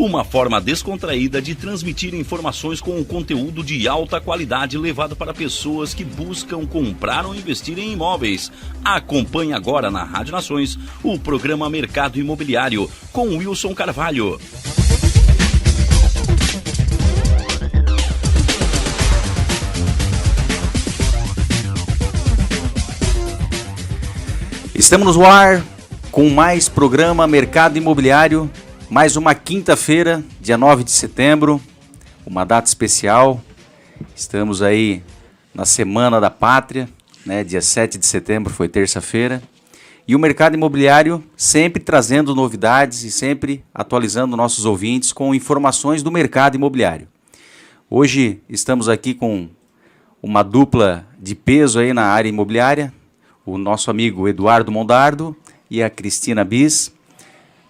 Uma forma descontraída de transmitir informações com um conteúdo de alta qualidade levado para pessoas que buscam comprar ou investir em imóveis. Acompanhe agora na Rádio Nações o programa Mercado Imobiliário com Wilson Carvalho. Estamos no ar com mais programa Mercado Imobiliário mais uma quinta-feira, dia 9 de setembro, uma data especial. Estamos aí na Semana da Pátria, né? Dia 7 de setembro foi terça-feira. E o mercado imobiliário sempre trazendo novidades e sempre atualizando nossos ouvintes com informações do mercado imobiliário. Hoje estamos aqui com uma dupla de peso aí na área imobiliária, o nosso amigo Eduardo Mondardo e a Cristina Bis.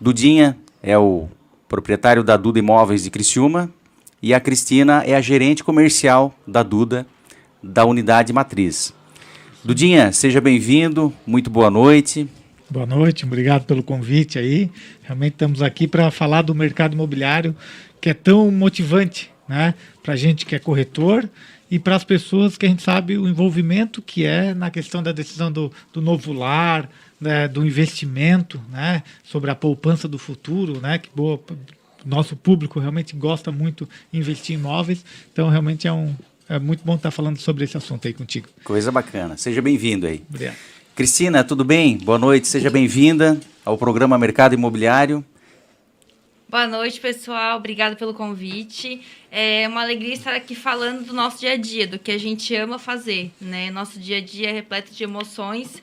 Dudinha, é o proprietário da Duda Imóveis de Criciúma e a Cristina é a gerente comercial da Duda da unidade matriz. Dudinha, seja bem-vindo, muito boa noite. Boa noite, obrigado pelo convite aí. Realmente estamos aqui para falar do mercado imobiliário que é tão motivante, né? Para a gente que é corretor e para as pessoas que a gente sabe o envolvimento que é na questão da decisão do, do novo lar, né, do investimento, né, sobre a poupança do futuro, né, que boa, nosso público realmente gosta muito de investir em imóveis, então realmente é um é muito bom estar falando sobre esse assunto aí contigo. Coisa bacana. Seja bem-vindo aí. Obrigado. Cristina, tudo bem? Boa noite, seja bem-vinda ao programa Mercado Imobiliário. Boa noite, pessoal. Obrigada pelo convite. É uma alegria estar aqui falando do nosso dia a dia, do que a gente ama fazer, né? Nosso dia a dia é repleto de emoções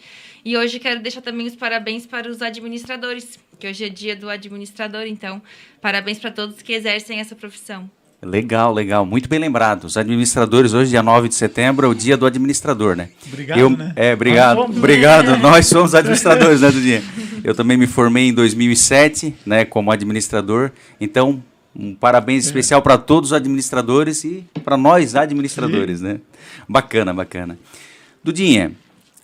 e hoje quero deixar também os parabéns para os administradores, que hoje é dia do administrador, então parabéns para todos que exercem essa profissão. Legal, legal. Muito bem lembrado. Os administradores, hoje, dia 9 de setembro, é o dia do administrador, né? Obrigado, Eu, né? É, obrigado. Nós somos, obrigado. Nós somos administradores, né, Dudinha? Eu também me formei em 2007, né, como administrador. Então, um parabéns é. especial para todos os administradores e para nós administradores, Sim. né? Bacana, bacana. Dudinha,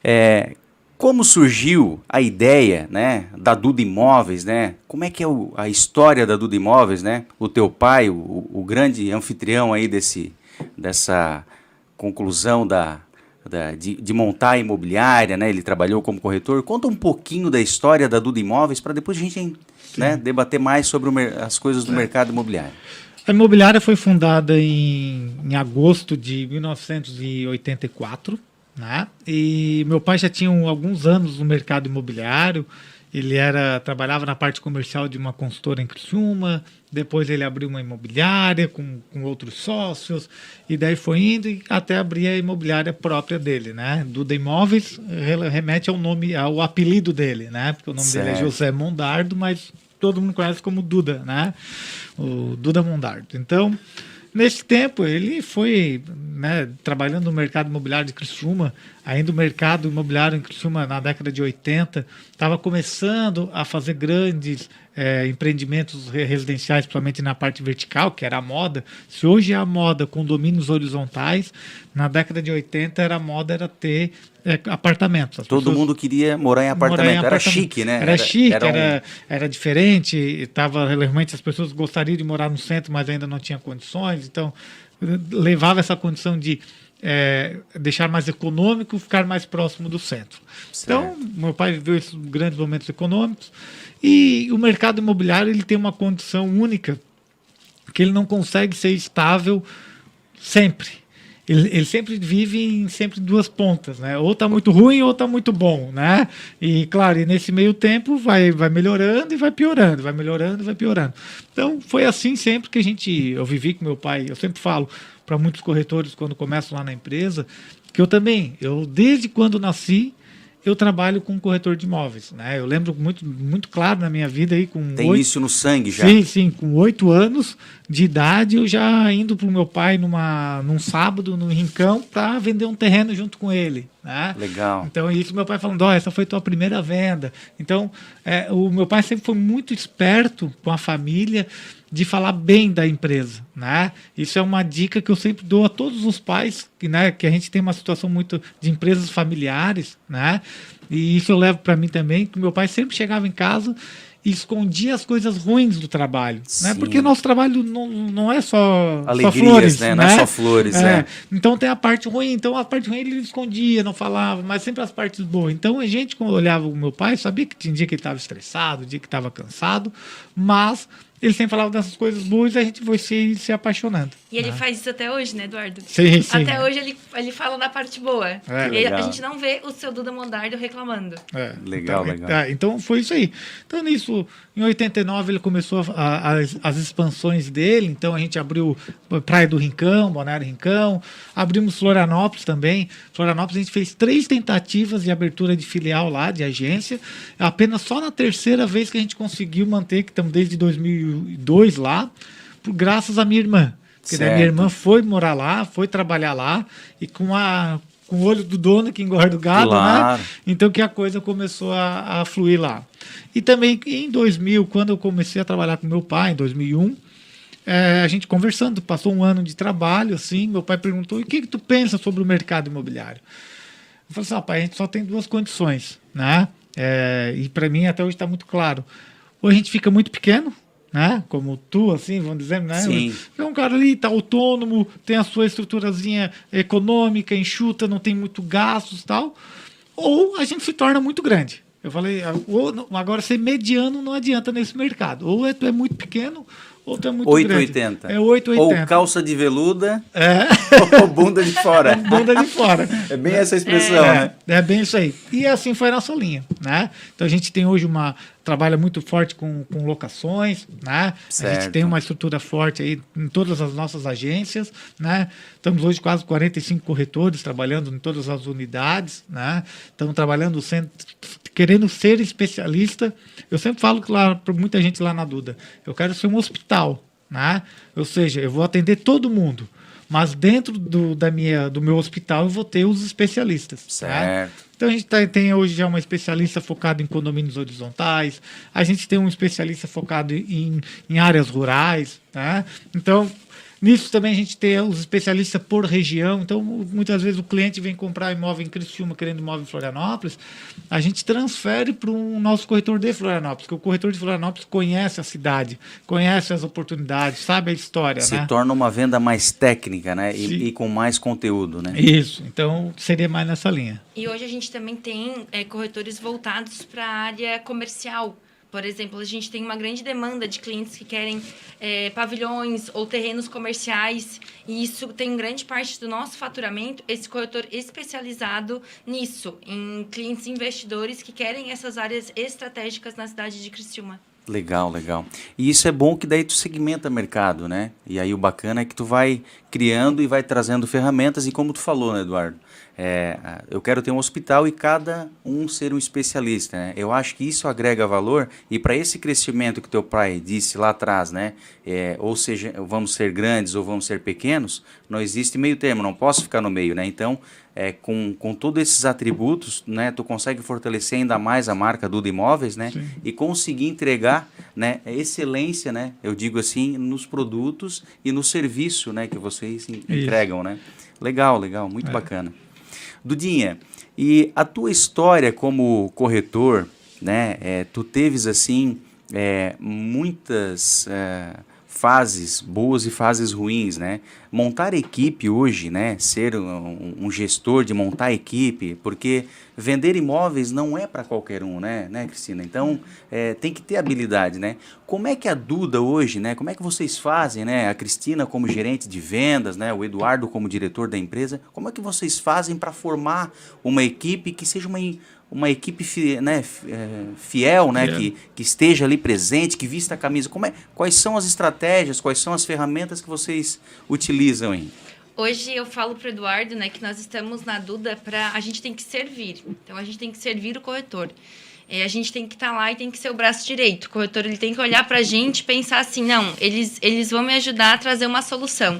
é, como surgiu a ideia, né, da Duda Imóveis, né? Como é que é o, a história da Duda Imóveis, né? O teu pai, o, o grande anfitrião aí desse, dessa conclusão da, da de, de, montar a imobiliária, né? Ele trabalhou como corretor. Conta um pouquinho da história da Duda Imóveis para depois a gente né, debater mais sobre o, as coisas do é. mercado imobiliário. A imobiliária foi fundada em, em agosto de 1984 né? E meu pai já tinha alguns anos no mercado imobiliário. Ele era trabalhava na parte comercial de uma consultora em Criciúma, depois ele abriu uma imobiliária com, com outros sócios, e daí foi indo até abrir a imobiliária própria dele, né? Duda Imóveis remete ao nome, ao apelido dele, né? Porque o nome certo. dele é José Mondardo, mas todo mundo conhece como Duda, né? O Duda Mondardo. Então, Nesse tempo, ele foi né, trabalhando no mercado imobiliário de Criciúma, ainda o mercado imobiliário em Criciúma, na década de 80, estava começando a fazer grandes é, empreendimentos residenciais, principalmente na parte vertical, que era a moda. Se hoje é a moda condomínios horizontais, na década de 80 era a moda era ter é, apartamentos. As Todo mundo queria morar em apartamento. Morar em era chique, né? Era, era chique, era, um... era, era, diferente. Tava, realmente as pessoas gostariam de morar no centro, mas ainda não tinham condições. Então, levava essa condição de é, deixar mais econômico, ficar mais próximo do centro. Então, certo. Então, meu pai viveu esses grandes momentos econômicos e o mercado imobiliário ele tem uma condição única que ele não consegue ser estável sempre ele, ele, sempre vive em sempre duas pontas, né? Ou está muito ruim ou está muito bom, né? E claro, e nesse meio tempo vai, vai melhorando e vai piorando, vai melhorando e vai piorando. Então foi assim sempre que a gente, eu vivi com meu pai. Eu sempre falo para muitos corretores quando começam lá na empresa que eu também, eu desde quando nasci eu trabalho com corretor de imóveis. Né? Eu lembro muito, muito claro na minha vida aí com. Tem 8... isso no sangue já? Sim, sim. Com oito anos de idade, eu já indo para o meu pai numa, num sábado no Rincão para vender um terreno junto com ele. Né? Legal. Então, isso meu pai falando: ó, oh, essa foi tua primeira venda. Então, é, o meu pai sempre foi muito esperto com a família de falar bem da empresa, né? Isso é uma dica que eu sempre dou a todos os pais, que, né, que a gente tem uma situação muito de empresas familiares, né? E isso eu levo para mim também, que meu pai sempre chegava em casa e escondia as coisas ruins do trabalho, né? Porque nosso trabalho não, não é só, Alegrias, só flores, né? Não é só flores, é. é. Então tem a parte ruim, então a parte ruim ele escondia, não falava, mas sempre as partes boas. Então a gente quando olhava o meu pai, sabia que tinha dia que ele estava estressado, dia que estava cansado, mas ele sempre falava dessas coisas boas e a gente foi se, se apaixonando. E ele né? faz isso até hoje, né, Eduardo? Sim, sim. Até hoje ele, ele fala da parte boa. É, e a gente não vê o seu Duda Mondardo reclamando. É, legal, então, legal. É, então foi isso aí. Então nisso, em 89 ele começou a, a, as, as, expansões dele, então a gente abriu Praia do Rincão, Balneário Rincão, abrimos Florianópolis também. Florianópolis a gente fez três tentativas de abertura de filial lá, de agência. Apenas só na terceira vez que a gente conseguiu manter, que estamos desde 2002 lá, por, graças à minha irmã. Porque daí minha irmã foi morar lá, foi trabalhar lá, e com a com o olho do dono que engorda o gado, né? claro. né? Então que a coisa começou a, a fluir lá. E também em 2000, quando eu comecei a trabalhar com meu pai, em 2001, é, a gente conversando, passou um ano de trabalho, assim, meu pai perguntou, o que, que tu pensa sobre o mercado imobiliário? Eu falei assim, ah, pai, a gente só tem duas condições, né? É, e para mim até hoje está muito claro. Ou a gente fica muito pequeno, né? Como tu, assim, vamos dizer, né? Sim. É um cara ali, tá autônomo, tem a sua estruturazinha econômica, enxuta, não tem muito gastos tal. Ou a gente se torna muito grande. Eu falei, ah, ou, agora ser mediano não adianta nesse mercado. Ou é, tu é muito pequeno, Outra é muito 880. grande. É 880. Ou calça de veluda. É. Ou bunda de fora. bunda de fora. É bem essa expressão, é, né? É bem isso aí. E assim foi a nossa linha, né? Então a gente tem hoje uma trabalha muito forte com, com locações, né? Certo. A gente tem uma estrutura forte aí em todas as nossas agências, né? Estamos hoje quase 45 corretores trabalhando em todas as unidades, né? Estamos trabalhando sendo, querendo ser especialista. Eu sempre falo claro para muita gente lá na Duda, eu quero ser um hospital, né? Ou seja, eu vou atender todo mundo mas dentro do, da minha, do meu hospital eu vou ter os especialistas. Tá? Certo. Tá? Então a gente tá, tem hoje já uma especialista focada em condomínios horizontais, a gente tem um especialista focado em, em áreas rurais. Tá? Então, Nisso também a gente tem os especialistas por região. Então, muitas vezes o cliente vem comprar imóvel em Criciúma, querendo imóvel em Florianópolis. A gente transfere para o nosso corretor de Florianópolis, porque o corretor de Florianópolis conhece a cidade, conhece as oportunidades, sabe a história. Se né? torna uma venda mais técnica, né? E, e, com mais conteúdo, né? Isso. Então, seria mais nessa linha. E hoje a gente também tem é, corretores voltados para a área comercial. Por exemplo, a gente tem uma grande demanda de clientes que querem é, pavilhões ou terrenos comerciais, e isso tem grande parte do nosso faturamento, esse corretor especializado nisso, em clientes investidores que querem essas áreas estratégicas na cidade de Criciúma. Legal, legal. E isso é bom que daí tu segmenta mercado, né? E aí o bacana é que tu vai criando e vai trazendo ferramentas, e como tu falou, né, Eduardo? É, eu quero ter um hospital e cada um ser um especialista. Né? Eu acho que isso agrega valor e para esse crescimento que teu pai disse lá atrás, né? É, ou seja, vamos ser grandes ou vamos ser pequenos, não existe meio termo, não posso ficar no meio, né? Então, é, com, com todos esses atributos, né, tu consegue fortalecer ainda mais a marca Duda Imóveis, né? Sim. E conseguir entregar, né, excelência, né? Eu digo assim, nos produtos e no serviço, né, que vocês entregam, isso. né? Legal, legal, muito é. bacana. Dudinha, e a tua história como corretor, né? É, tu teves assim é, muitas é, fases boas e fases ruins, né? Montar equipe hoje, né? Ser um, um gestor de montar equipe, porque vender imóveis não é para qualquer um, né, né, Cristina? Então é, tem que ter habilidade, né? Como é que a Duda hoje, né? Como é que vocês fazem, né? A Cristina como gerente de vendas, né? O Eduardo como diretor da empresa, como é que vocês fazem para formar uma equipe que seja uma uma equipe né, é, fiel, né, que, que esteja ali presente, que vista a camisa. Como é, quais são as estratégias, quais são as ferramentas que vocês utilizam aí? Hoje eu falo para o Eduardo né, que nós estamos na Duda para. A gente tem que servir. Então a gente tem que servir o corretor. É, a gente tem que estar tá lá e tem que ser o braço direito. O corretor ele tem que olhar para a gente e pensar assim: não, eles, eles vão me ajudar a trazer uma solução.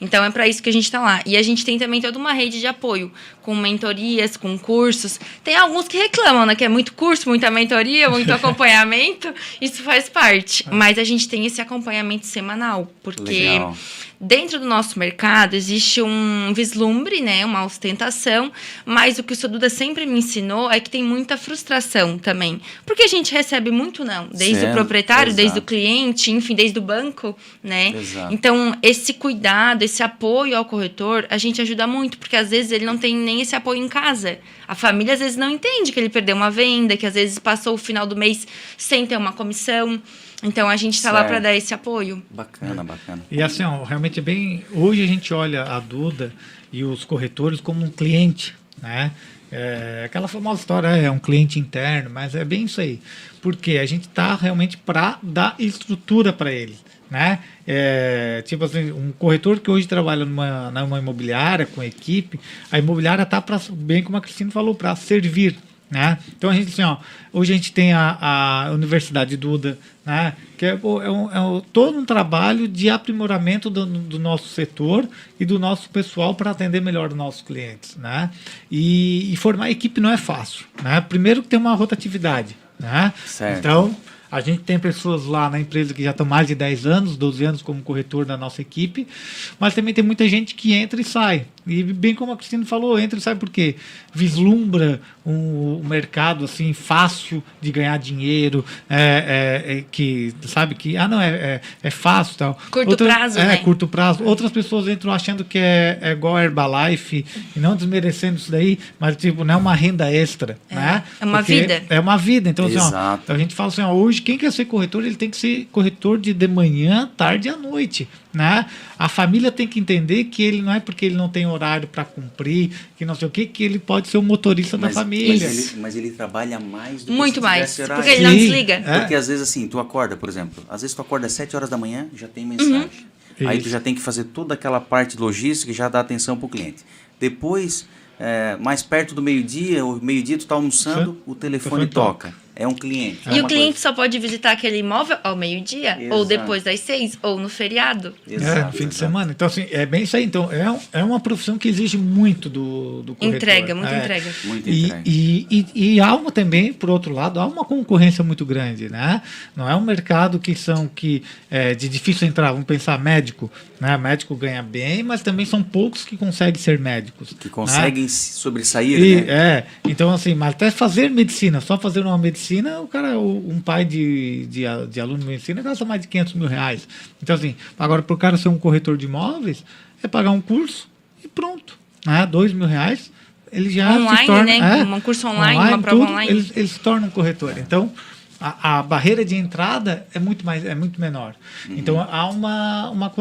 Então é para isso que a gente está lá. E a gente tem também toda uma rede de apoio, com mentorias, com cursos. Tem alguns que reclamam, né? Que é muito curso, muita mentoria, muito acompanhamento. Isso faz parte. É. Mas a gente tem esse acompanhamento semanal, porque. Legal Dentro do nosso mercado existe um vislumbre, né, uma ostentação, mas o que o Soduda sempre me ensinou é que tem muita frustração também. Porque a gente recebe muito não, desde o proprietário, exato. desde o cliente, enfim, desde o banco, né? Exato. Então, esse cuidado, esse apoio ao corretor, a gente ajuda muito, porque às vezes ele não tem nem esse apoio em casa. A família às vezes não entende que ele perdeu uma venda, que às vezes passou o final do mês sem ter uma comissão. Então a gente está lá para dar esse apoio. Bacana, bacana. E assim, ó, realmente é bem. Hoje a gente olha a Duda e os corretores como um cliente, né? É, aquela famosa história é um cliente interno, mas é bem isso aí. Porque a gente está realmente para dar estrutura para ele. Né? É, tipo assim, um corretor que hoje trabalha numa, numa imobiliária com equipe, a imobiliária está para, bem como a Cristina falou, para servir. Né? Então a gente assim, ó, hoje a gente tem a, a Universidade Duda, né? que é, é, um, é um, todo um trabalho de aprimoramento do, do, nosso setor e do nosso pessoal para atender melhor os nossos clientes. Né? E, e, formar equipe não é fácil. Né? Primeiro que tem uma rotatividade. Né? Certo. Então, a gente tem pessoas lá na empresa que já estão mais de 10 anos, 12 anos como corretor da nossa equipe, mas também tem muita gente que entra e sai. E bem como a Cristina falou, entra e sai porque vislumbra um, um mercado assim fácil de ganhar dinheiro, é, é, é, que sabe que ah não é, é, é fácil tal. Curto Outra, prazo, é, né? curto prazo. Outras pessoas entram achando que é, é igual a Herbalife e não desmerecendo isso daí, mas tipo não é uma renda extra, é, né? É uma porque vida. É uma vida. Então assim, ó, a gente fala assim, ó, hoje quem quer ser corretor ele tem que ser corretor de, de manhã, tarde e à noite. Né? A família tem que entender que ele não é porque ele não tem horário para cumprir, que não sei o que, que ele pode ser o motorista mas, da família. Mas ele, mas ele, trabalha mais do Muito mais, porque ele não desliga. É. Porque às vezes assim, tu acorda, por exemplo, às vezes tu acorda às 7 horas da manhã, já tem mensagem. Uhum. Aí tu já tem que fazer toda aquela parte logística e já dá atenção para o cliente. Depois, é, mais perto do meio-dia, o meio-dia tu tá almoçando, Sim. o telefone, telefone toca. toca é um cliente. E é o cliente só pode visitar aquele imóvel ao meio-dia, ou Exato. depois das seis, ou no feriado. coisa- É, Exato, fim de exato. semana. Então, assim, é bem isso aí. Então, é, é uma profissão que exige muito do, do corretor. Entrega, muita É. entrega. Muito E, entrega. e, e, e há uma também, por outro lado, há uma concorrência muito grande, né? Não é um mercado que são que é de difícil entrar. Vamos pensar médico, né? Médico ganha bem, mas também são poucos que conseguem ser médicos. Que né? conseguem se sobressair, E, né? É, então assim, mas até fazer medicina, só fazer uma medicina, o cara, um pai de, de, de aluno de medicina gasta mais de 500 mil reais. Então assim, agora para o cara ser um corretor de imóveis, é pagar um curso e pronto, né? Dois mil reais, ele já Online, se torna... né? é, Um curso online, uma prova online. Ele, ele se torna um corretor. Então, a, a barreira de entrada é muito mais é muito menor. Uhum. Então há uma uma,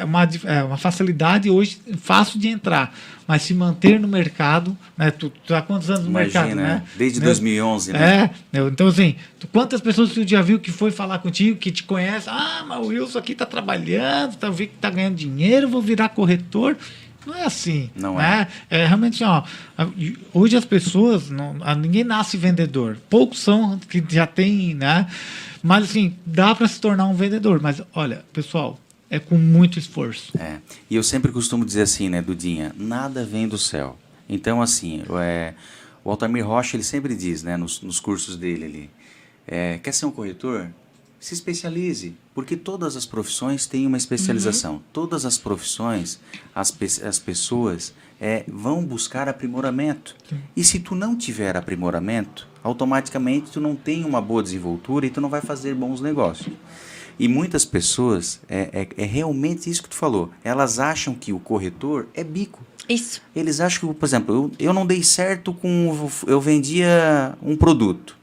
é, uma é, uma facilidade hoje fácil de entrar, mas se manter no mercado, né? Tu, tu há quantos anos no Imagina, mercado, né? desde Né? 2011, né? É, então assim, tu- quantas pessoas tu já viu que foi falar contigo, que te conhece, ah, mas o Wilson aqui tá trabalhando, tá vi que tá ganhando dinheiro, vou virar corretor. Não é assim. Não né? é. realmente, ó, hoje as pessoas, não, ninguém nasce vendedor. Poucos são que já tem, né? Mas assim, dá para se tornar um vendedor. Mas olha, pessoal, é com muito esforço. É. E eu sempre costumo dizer assim, né, Dudinha, nada vem do céu. Então, assim, é, o Altamir Rocha, ele sempre diz, né, nos, nos cursos dele ali, é, quer ser um corretor? Se especialize, porque todas as profissões têm uma especialização. Todas as profissões, as, pe- as pessoas é, vão buscar aprimoramento. E se tu não tiver aprimoramento, automaticamente tu não tem uma boa desenvoltura e tu não vai fazer bons negócios. E muitas pessoas, é, é, é realmente isso que tu falou, elas acham que o corretor é bico. Isso. Eles acham que, por exemplo, eu, eu não dei certo com. Eu vendia um produto.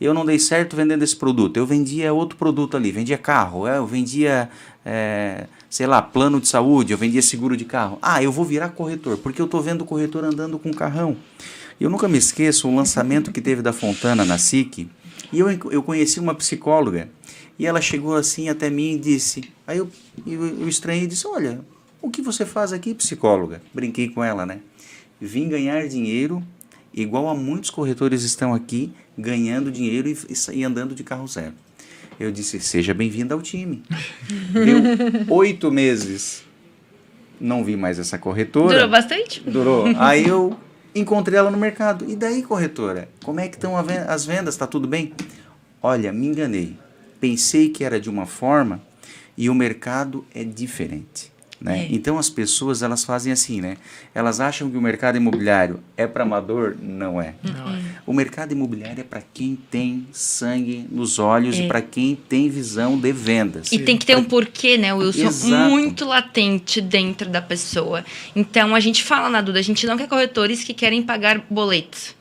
Eu não dei certo vendendo esse produto. Eu vendia outro produto ali. Vendia carro. é, Eu vendia, é, sei lá, plano de saúde. Eu vendia seguro de carro. Ah, eu vou virar corretor, porque eu tô vendo o corretor andando com um carrão. Eu nunca me esqueço o lançamento que teve da Fontana na SIC. E eu, eu conheci uma psicóloga. E ela chegou assim até mim e disse. Aí eu, eu, eu estranhei e disse: Olha, o que você faz aqui, psicóloga? Brinquei com ela, né? Vim ganhar dinheiro, igual a muitos corretores estão aqui, ganhando dinheiro e, e, andando de carro zero. Eu disse: Seja bem-vinda ao time. Deu oito meses. Não vi mais essa corretora. Durou bastante? Durou. Aí eu encontrei ela no mercado. E daí, corretora? Como é que estão as vendas? Tá tudo bem? Olha, me enganei. Pensei que era de uma forma e o mercado é diferente. Né? É. Então as pessoas elas fazem assim, né? Elas acham que o mercado imobiliário é para amador, não é. O mercado imobiliário é para quem tem sangue nos olhos É. e para quem tem visão de vendas. E tem que ter um porquê, né, Wilson? Exato. Muito latente dentro da pessoa. Então, a gente fala na Duda, a gente não quer corretores que querem pagar boletos.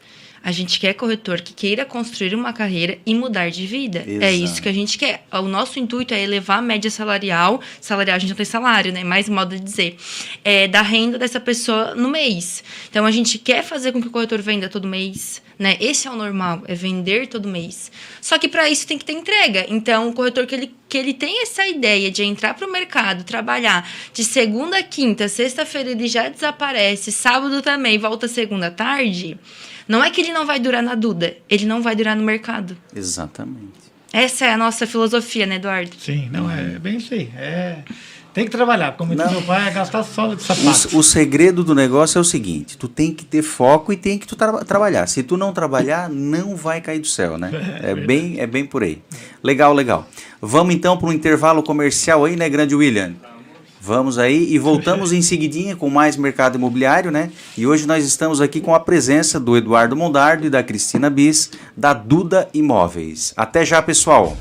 A gente quer corretor que queira construir uma carreira e mudar de vida. É Exato. isso que a gente quer. O nosso intuito é elevar a média salarial. Salarial, a gente não tem salário, né? Mais modo de dizer. É, da renda dessa pessoa no mês. Então, a gente quer fazer com que o corretor venda todo mês. Né? Esse é o normal, é vender todo mês. Só que para isso tem que ter entrega. Então, o corretor que ele, que ele tem essa ideia de entrar para o mercado, trabalhar de segunda a quinta, sexta-feira ele já desaparece, sábado também, volta segunda tarde. Não é que ele não vai durar na Duda, ele não vai durar no mercado. Exatamente. Essa é a nossa filosofia, né, Eduardo? Sim, não, é bem isso aí. É, tem que trabalhar. Como diz meu pai, é gastar sola de sapato. O, o segredo do negócio é o seguinte: tu tem que ter foco e tem que tu tra- trabalhar. Se tu não trabalhar, não vai cair do céu, né? É bem, é bem por aí. Legal, legal. Vamos então para um intervalo comercial aí, né, grande William? Vamos aí e voltamos em seguidinha com mais mercado imobiliário, né? E hoje nós estamos aqui com a presença do Eduardo Mondardo e da Cristina Bis, da Duda Imóveis. Até já, pessoal.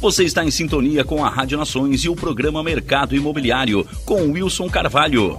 Você está em sintonia com a Rádio Nações e o programa Mercado Imobiliário com Wilson Carvalho.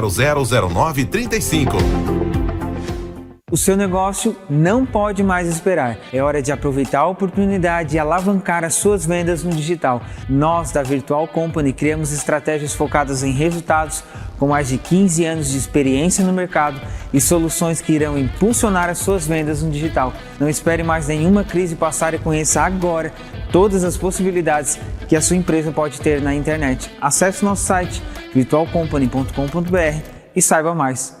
000935. O seu negócio não pode mais esperar. É hora de aproveitar a oportunidade e alavancar as suas vendas no digital. Nós, da Virtual Company, criamos estratégias focadas em resultados com mais de 15 anos de experiência no mercado e soluções que irão impulsionar as suas vendas no digital. Não espere mais nenhuma crise passar e conheça agora todas as possibilidades que a sua empresa pode ter na internet. Acesse nosso site virtualcompany.com.br e saiba mais.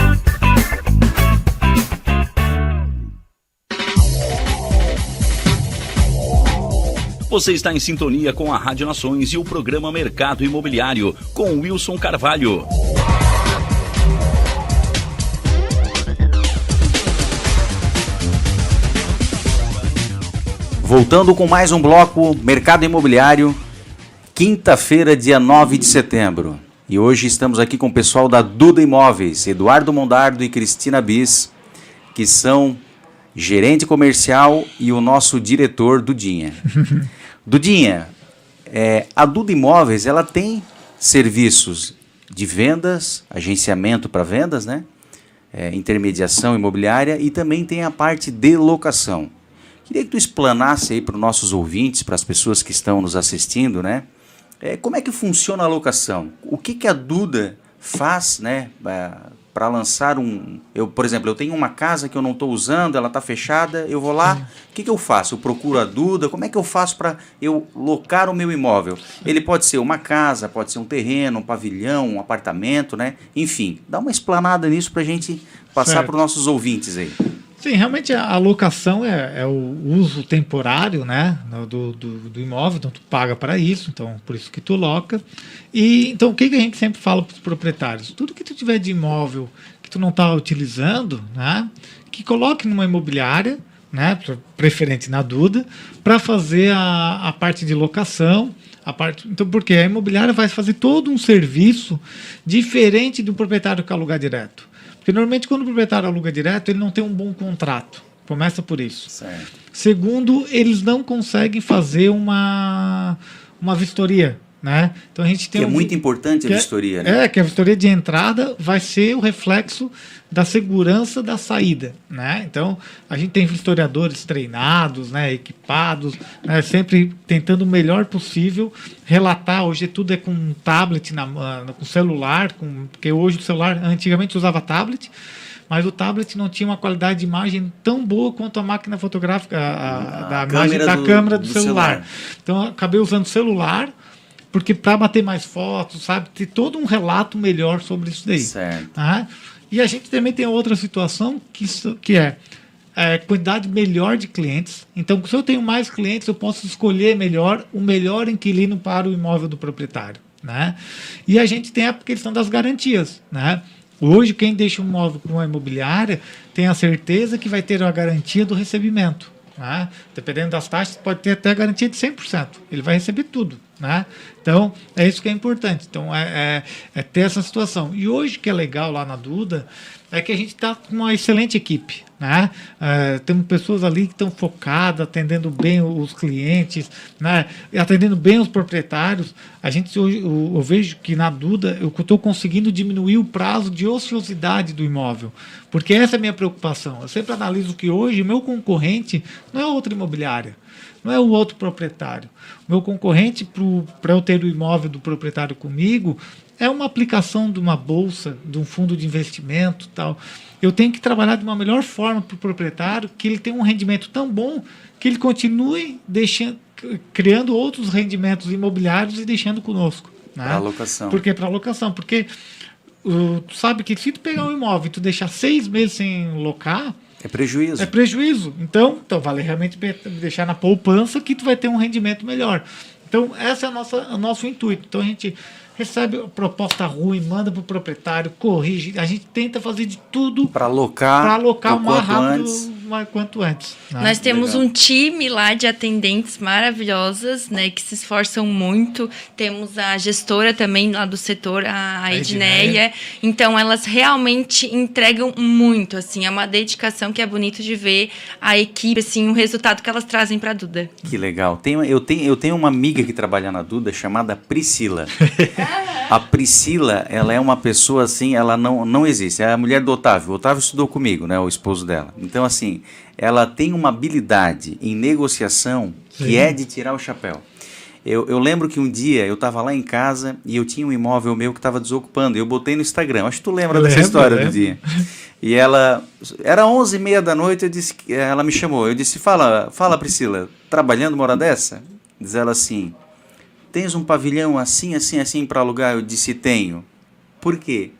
Você está em sintonia com a Rádio Nações e o programa Mercado Imobiliário, com Wilson Carvalho. Voltando com mais um bloco Mercado Imobiliário, quinta-feira, dia 9 de setembro. E hoje estamos aqui com o pessoal da Duda Imóveis, Eduardo Mondardo e Cristina Bis, que são gerente comercial e o nosso diretor Dudinha. Dudinha, é, a Duda Imóveis ela tem serviços de vendas, agenciamento para vendas, né? É, intermediação imobiliária e também tem a parte de locação. Queria que tu explanasse aí para os nossos ouvintes, para as pessoas que estão nos assistindo, né? É, como é que funciona a locação? O que, que a Duda faz, né? Para lançar um. Eu, por exemplo, eu tenho uma casa que eu não estou usando, ela está fechada, eu vou lá, o que, que eu faço? Eu procuro a Duda, como é que eu faço para eu locar o meu imóvel? Ele pode ser uma casa, pode ser um terreno, um pavilhão, um apartamento, né? Enfim, dá uma explanada nisso para a gente passar para os nossos ouvintes aí. Sim, realmente a locação é, é, o uso temporário né, do, do, do, imóvel, então tu paga para isso, então por isso que tu loca. E então o que, que a gente sempre fala para os proprietários? Tudo que tu tiver de imóvel que tu não está utilizando, né, que coloque numa imobiliária, né, preferente na Duda, para fazer a, a parte de locação. A parte, então, porque a imobiliária vai fazer todo um serviço diferente do proprietário que alugar direto. Porque normalmente quando o proprietário aluga direto, ele não tem um bom contrato. Começa por isso. Certo. Segundo, eles não conseguem fazer uma, uma vistoria. Né? Então a gente tem que é um, é muito importante a é vistoria. É, né? É, que a vistoria de entrada vai ser o reflexo da segurança da saída. Né? Então a gente tem vistoriadores treinados, né, equipados, né, sempre tentando o melhor possível relatar. Hoje tudo é com tablet, na, com celular, com, porque hoje o celular, antigamente usava tablet mas o tablet não tinha uma qualidade de imagem tão boa quanto a máquina fotográfica a, a, da, imagem, da do, câmera do, do celular. celular. Então acabei usando celular porque para bater mais fotos, sabe, ter todo um relato melhor sobre isso daí. Certo. Tá? E a gente também tem outra situação que, que é, é quantidade melhor de clientes. Então, se eu tenho mais clientes, eu posso escolher melhor o melhor inquilino para o imóvel do proprietário. Né? E a gente tem a questão das garantias. Né? Hoje, quem deixa um imóvel com uma imobiliária tem a certeza que vai ter a garantia do recebimento. Né? Dependendo das taxas, pode ter até garantia de 100%. Ele vai receber tudo. Né? Então, é isso que é importante. Então, é, é, é ter essa situação. E hoje, que é legal lá na Duda, é que a gente está com uma excelente equipe. Né? Uh, temos pessoas ali que estão focadas, atendendo bem os clientes, né? atendendo bem os proprietários. A gente hoje, eu, eu vejo que na Duda eu estou conseguindo diminuir o prazo de ociosidade do imóvel, porque essa é a minha preocupação. Eu sempre analiso que hoje meu concorrente não é outra imobiliária não é o outro proprietário. Meu concorrente, para eu ter o imóvel do proprietário comigo, é uma aplicação de uma bolsa, de um fundo de investimento tal. Eu tenho que trabalhar de uma melhor forma para o proprietário, que ele tenha um rendimento tão bom que ele continue deixando, criando outros rendimentos imobiliários e deixando conosco. Né? Para alocação. Por que para alocação? Porque uh, tu sabe que se tu pegar um imóvel e tu deixar seis meses sem locar, é prejuízo. É prejuízo. Então, então vale realmente deixar na poupança que tu vai ter um rendimento melhor. Então, esse é a nossa, o nosso intuito. Então, a gente recebe proposta ruim, manda para o proprietário, corrige. A gente tenta fazer de tudo para alocar, para alocar o mais rápido, antes. Mais quanto antes. Né? Nós temos Legal. um time lá de atendentes maravilhosas, né, que se esforçam muito. Temos a gestora também lá do setor, a, a Edneia. Então elas realmente entregam muito, assim, é uma dedicação que é bonito de ver a equipe, assim, o resultado que elas trazem para a Duda. Que legal. Tenho, eu tenho eu tenho uma amiga que trabalha na Duda chamada Priscila. A Priscila, ela é uma pessoa assim, ela não, não existe. É a mulher do Otávio. O Otávio estudou comigo, né? O esposo dela. Então, assim, ela tem uma habilidade em negociação Sim. que é de tirar o chapéu. Eu, eu lembro que um dia eu estava lá em casa e eu tinha um imóvel meu que estava desocupando. Eu botei no Instagram. Acho que tu lembra eu dessa lembro, história do dia. E ela era onze e meia da noite. Eu disse, ela me chamou. Eu disse, fala, fala Priscila, trabalhando uma hora dessa? Diz ela assim, Tens um pavilhão assim, assim, assim para alugar? Eu disse: Tenho. Por quê?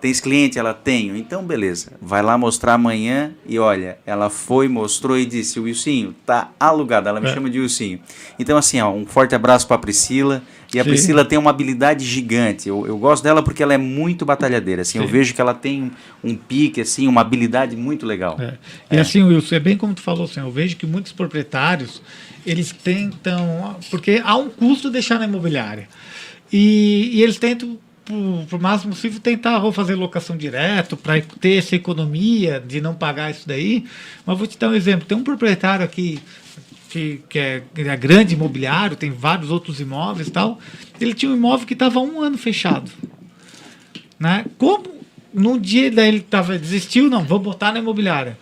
Tens cliente? Ela tenho. Então, beleza. Vai lá mostrar amanhã e olha, ela foi, mostrou e disse: Wilsinho, tá alugado. Ela me é. chama de Wilsinho. Então, assim, ó, um forte abraço para Priscila. E a Sim. Priscila tem uma habilidade gigante. Eu, eu gosto dela porque ela é muito batalhadeira. Assim, eu vejo que ela tem um, um, pique, assim, uma habilidade muito legal. É. E é. assim, Wilson, é bem como tu falou, assim, eu vejo que muitos proprietários eles tentam. Porque há um custo deixar na imobiliária. E, e eles tentam por, máximo possível, tentar fazer locação direto para ter essa economia de não pagar isso daí. Mas vou te dar um exemplo. Tem um proprietário aqui que, que é, é grande imobiliário, tem vários outros imóveis e tal. Ele tinha um imóvel que estava um ano fechado. Né? Como num dia daí ele tava, desistiu, não, vou botar na imobiliária.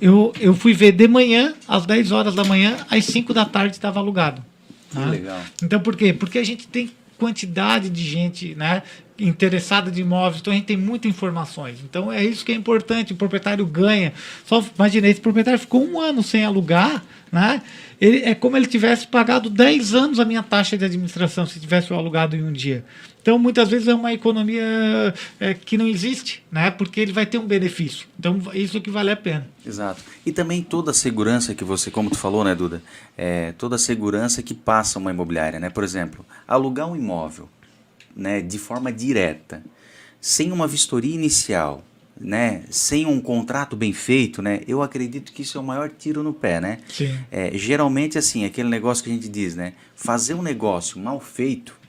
Eu, eu fui ver de manhã, às 10 horas da manhã, às 5 da tarde estava alugado. Que né? legal. Então por quê? Porque a gente tem quantidade de gente né, interessada de imóveis, então a gente tem muitas informações. Então é isso que é importante, o proprietário ganha. Só imaginei, esse proprietário ficou um ano sem alugar, né? Ele, é como ele tivesse pagado 10 anos a minha taxa de administração se tivesse alugado em um dia. Então, muitas vezes é uma economia é, que não existe, né? porque ele vai ter um benefício. Então, isso que vale a pena. Exato. E também toda a segurança que você, como tu falou, né, Duda? É, toda a segurança que passa uma imobiliária. Né? Por exemplo, alugar um imóvel né, de forma direta, sem uma vistoria inicial, né, sem um contrato bem feito, né, eu acredito que isso é o maior tiro no pé, né? Sim. É, geralmente, assim, aquele negócio que a gente diz, né, fazer um negócio mal feito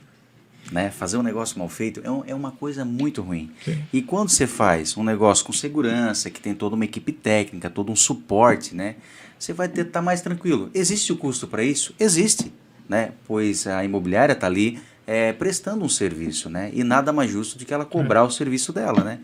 né? Fazer um negócio mal feito é, um, é uma coisa muito ruim. Sim. E quando você faz um negócio com segurança, que tem toda uma equipe técnica, todo um suporte, né? Você vai estar tá mais tranquilo. Existe o custo para isso? Existe, né? Pois a imobiliária está ali é, prestando um serviço, né? E nada mais justo do que ela cobrar é. o serviço dela, né?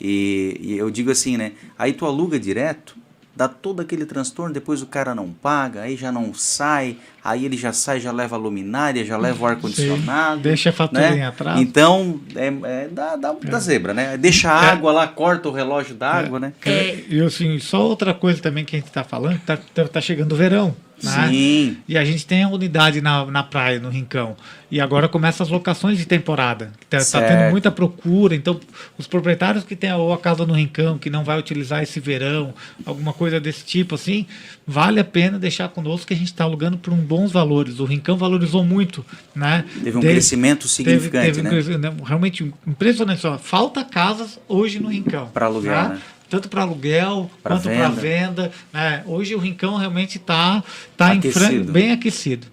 E, e, eu digo assim, né? Aí tu aluga direto, dá todo aquele transtorno, depois o cara não paga, aí já não sai, aí ele já sai, já leva a luminária, já leva o ar-condicionado. Deixa a fatura né? atrás. Então, é, é da, da, é. da, zebra, né? Deixa a é. água lá, corta o relógio d'água, é. né? É. E assim, só outra coisa também que a gente está falando, tá, tá, tá chegando o verão. Né? Sim. E a gente tem a unidade na, na praia, no Rincão. E agora começa as locações de temporada. Está Certo. tendo muita procura. Então, os proprietários que têm ou a casa no Rincão, que não vai utilizar esse verão, alguma coisa desse tipo assim, vale a pena deixar conosco que a gente está alugando por um bons valores. O Rincão valorizou muito. Né? Teve um Desde- crescimento significante, teve um né? crescimento, realmente impressionante. Falta casas hoje no Rincão. Pra alugar, né? Tanto para aluguel Pra quanto para venda. venda. né? Hoje o Rincão realmente está tá Aquecido. bem aquecido.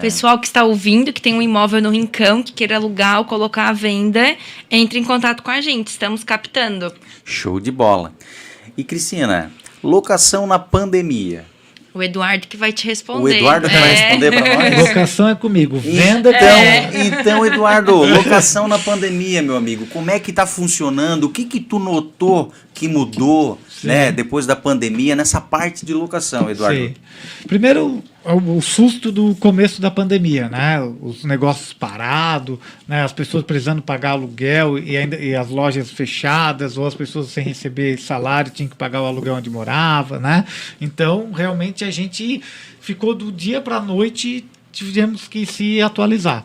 Pessoal que está ouvindo, que tem um imóvel no Rincão, que queira alugar ou colocar à venda, entre em contato com a gente. Estamos captando. Show de bola. E Cristina, locação na pandemia. O Eduardo que vai te responder. O Eduardo que vai É. responder para nós. Locação é comigo. Venda Então, é. então, Eduardo, locação na pandemia, meu amigo. Como é que tá funcionando? O que que tu notou que mudou, né, depois da pandemia nessa parte de locação, Eduardo? Sim. Primeiro, o, susto do começo da pandemia, né? Os negócios parados, né? as pessoas precisando pagar aluguel e, ainda, e as lojas fechadas, ou as pessoas sem receber salário tinham que pagar o aluguel onde morava, né? Então, realmente, a gente ficou do dia para a noite, tivemos que se atualizar.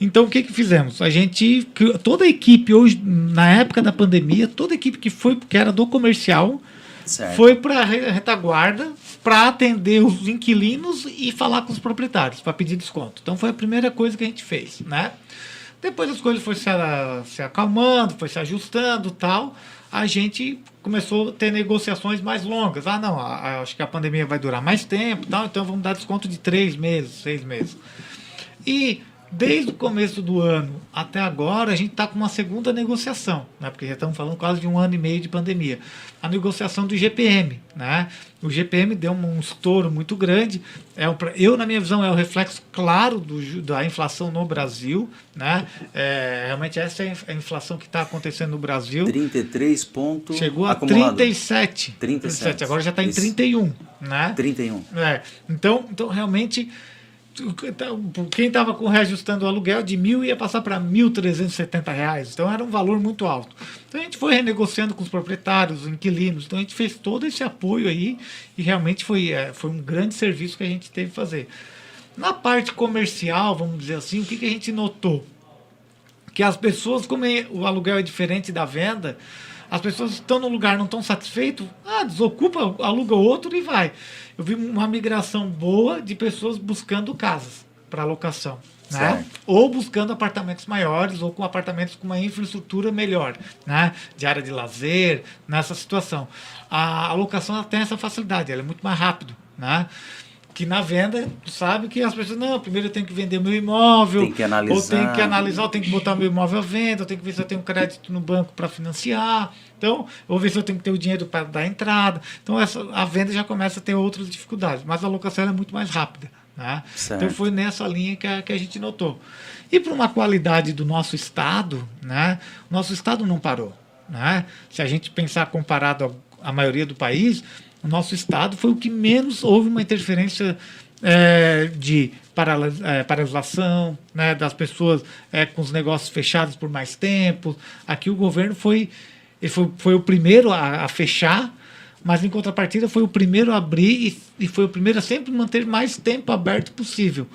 Então, o que, que fizemos? A gente, toda a equipe hoje, na época da pandemia, toda a equipe que foi, que era do comercial, Certo. foi para a retaguarda para atender os inquilinos e falar com os proprietários para pedir desconto. Então foi a primeira coisa que a gente fez, né? Depois as coisas foram se, se acalmando, foi se ajustando, tal. A gente começou a ter negociações mais longas. Ah, não, acho que a pandemia vai durar mais tempo, tal. Então vamos dar desconto de três meses, seis meses. E desde o começo do ano até agora, a gente está com uma segunda negociação, né? porque já estamos falando quase de um ano e meio de pandemia. A negociação do GPM. Né? O GPM deu um, estouro muito grande. É um, pra- eu, na minha visão, é o reflexo claro do, da inflação no Brasil. Né? É, realmente, essa é a inf- a inflação que está acontecendo no Brasil. 33 pontos Chegou a acumulado. 37. 37. Agora já está em Isso. 31. Né? 31. É, então, então realmente, quem estava reajustando o aluguel de mil ia passar para 1.370 reais. Então era um valor muito alto. Então a gente foi renegociando com os proprietários, os inquilinos. Então a gente fez todo esse apoio aí e realmente foi, é, foi um grande serviço que a gente teve que fazer. Na parte comercial, vamos dizer assim, o que, que a gente notou? que as pessoas, como é- o aluguel é diferente da venda, as pessoas estão no lugar, não estão satisfeitas, ah, desocupa, aluga outro e vai. Eu vi uma migração boa de pessoas buscando casas para locação. Né? Ou buscando apartamentos maiores ou com apartamentos com uma infraestrutura melhor, né? de área de lazer, nessa situação. A alocação ela tem essa facilidade, ela é muito mais rápido. Né? Que na venda, tu sabe que as pessoas, não, primeiro eu tenho que vender meu imóvel, Tem que analisar. ou tenho que analisar, eu tenho que botar meu imóvel à venda, eu tenho que ver se eu tenho crédito no banco para financiar. Então, ou ver se eu tenho que ter o dinheiro para dar entrada. Então, essa, a venda já começa a ter outras dificuldades, mas a locação é muito mais rápida. Né? Então, foi nessa linha que a, que a gente notou. E para uma qualidade do nosso estado, né? nosso estado não parou. Né? Se a gente pensar comparado à maioria do país, o nosso estado foi o que menos houve uma interferência é, de parala- é, paralisação, né, das pessoas é, com os negócios fechados por mais tempo. Aqui o governo foi, ele foi, foi o primeiro a, a fechar, mas em contrapartida foi o primeiro a abrir e, e foi o primeiro a sempre manter mais tempo aberto possível.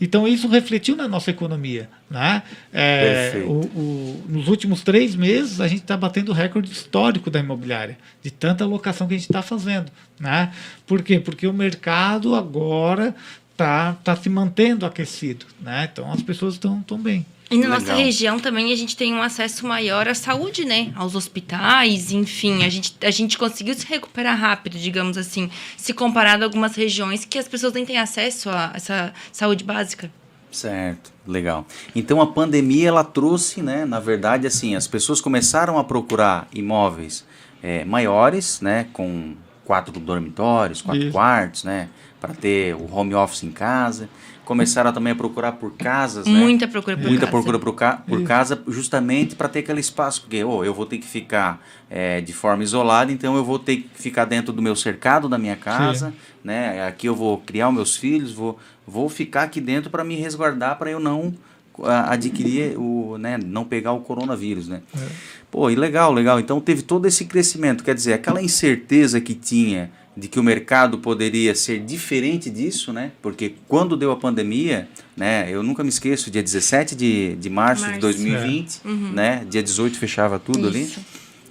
Então isso refletiu na nossa economia. Né? É, o- o- nos últimos três meses a gente está batendo o recorde histórico da imobiliária, de tanta alocação que a gente está fazendo. Né? Por quê? Porque o mercado agora está tá se mantendo aquecido. Né? Então as pessoas estão tão bem. E na nossa Legal. região também a gente tem um acesso maior à saúde, né? Aos hospitais, enfim. A gente, a gente conseguiu se recuperar rápido, digamos assim, se comparado a algumas regiões que as pessoas nem têm acesso a essa saúde básica. Certo, legal. Então a pandemia ela trouxe, né, na verdade, assim, as pessoas começaram a procurar imóveis eh, maiores, né, com quatro dormitórios, quatro Isso. quartos, né, para ter o home office em casa. Começaram também a procurar por casas, né? Muita procura por Muita casa. procura por, ca por casa, justamente para ter aquele espaço, porque oh, eu vou ter que ficar eh, de forma isolada, então eu vou ter que ficar dentro do meu cercado da minha casa, né? Aqui eu vou criar os meus filhos, vou, vou ficar aqui dentro para me resguardar, para eu não adquirir o, né, não pegar o coronavírus, né? Pô, e legal, legal. Então teve todo esse crescimento, quer dizer, aquela incerteza que tinha de que o mercado poderia ser diferente disso, né? Porque quando deu a pandemia, né? Eu nunca me esqueço, dia 17 de, de março, março. de 2020, é. uhum. né? Dia 18 fechava tudo Isso. ali.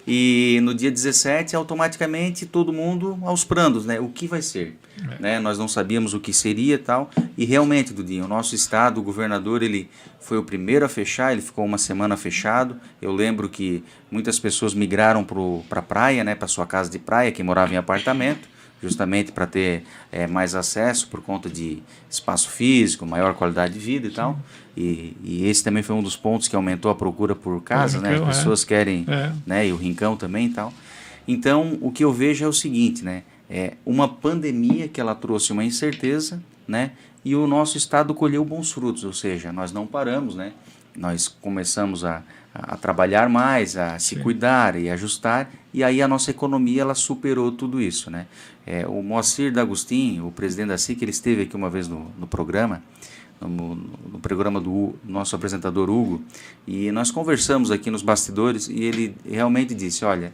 E no dia 17, automaticamente, todo mundo aos prandos, né? O que vai ser? É. Né? Nós não sabíamos o que seria e tal. E realmente, Dudinho, o nosso estado, o governador, ele foi o primeiro a fechar, ele ficou uma semana fechado. Eu lembro que muitas pessoas migraram para a pra praia, né? Para sua casa de praia, que morava em apartamento justamente para ter é, mais acesso por conta de espaço físico, maior qualidade de vida e tal. E, e, esse também foi um dos pontos que aumentou a procura por casa, né? As é. pessoas é. querem, é. né? E o rincão também e tal. Então, o que eu vejo é o seguinte, né? É uma pandemia que ela trouxe uma incerteza, né? E o nosso estado colheu bons frutos, ou seja, nós não paramos, né? Nós começamos a, a trabalhar mais, a se Sim. cuidar e ajustar, e aí a nossa economia ela superou tudo isso, né? É, o Moacir D'Agostin, o presidente da SIC, ele esteve aqui uma vez no, no programa, no, no, programa do nosso apresentador Hugo, e nós conversamos aqui nos bastidores e ele realmente disse, olha,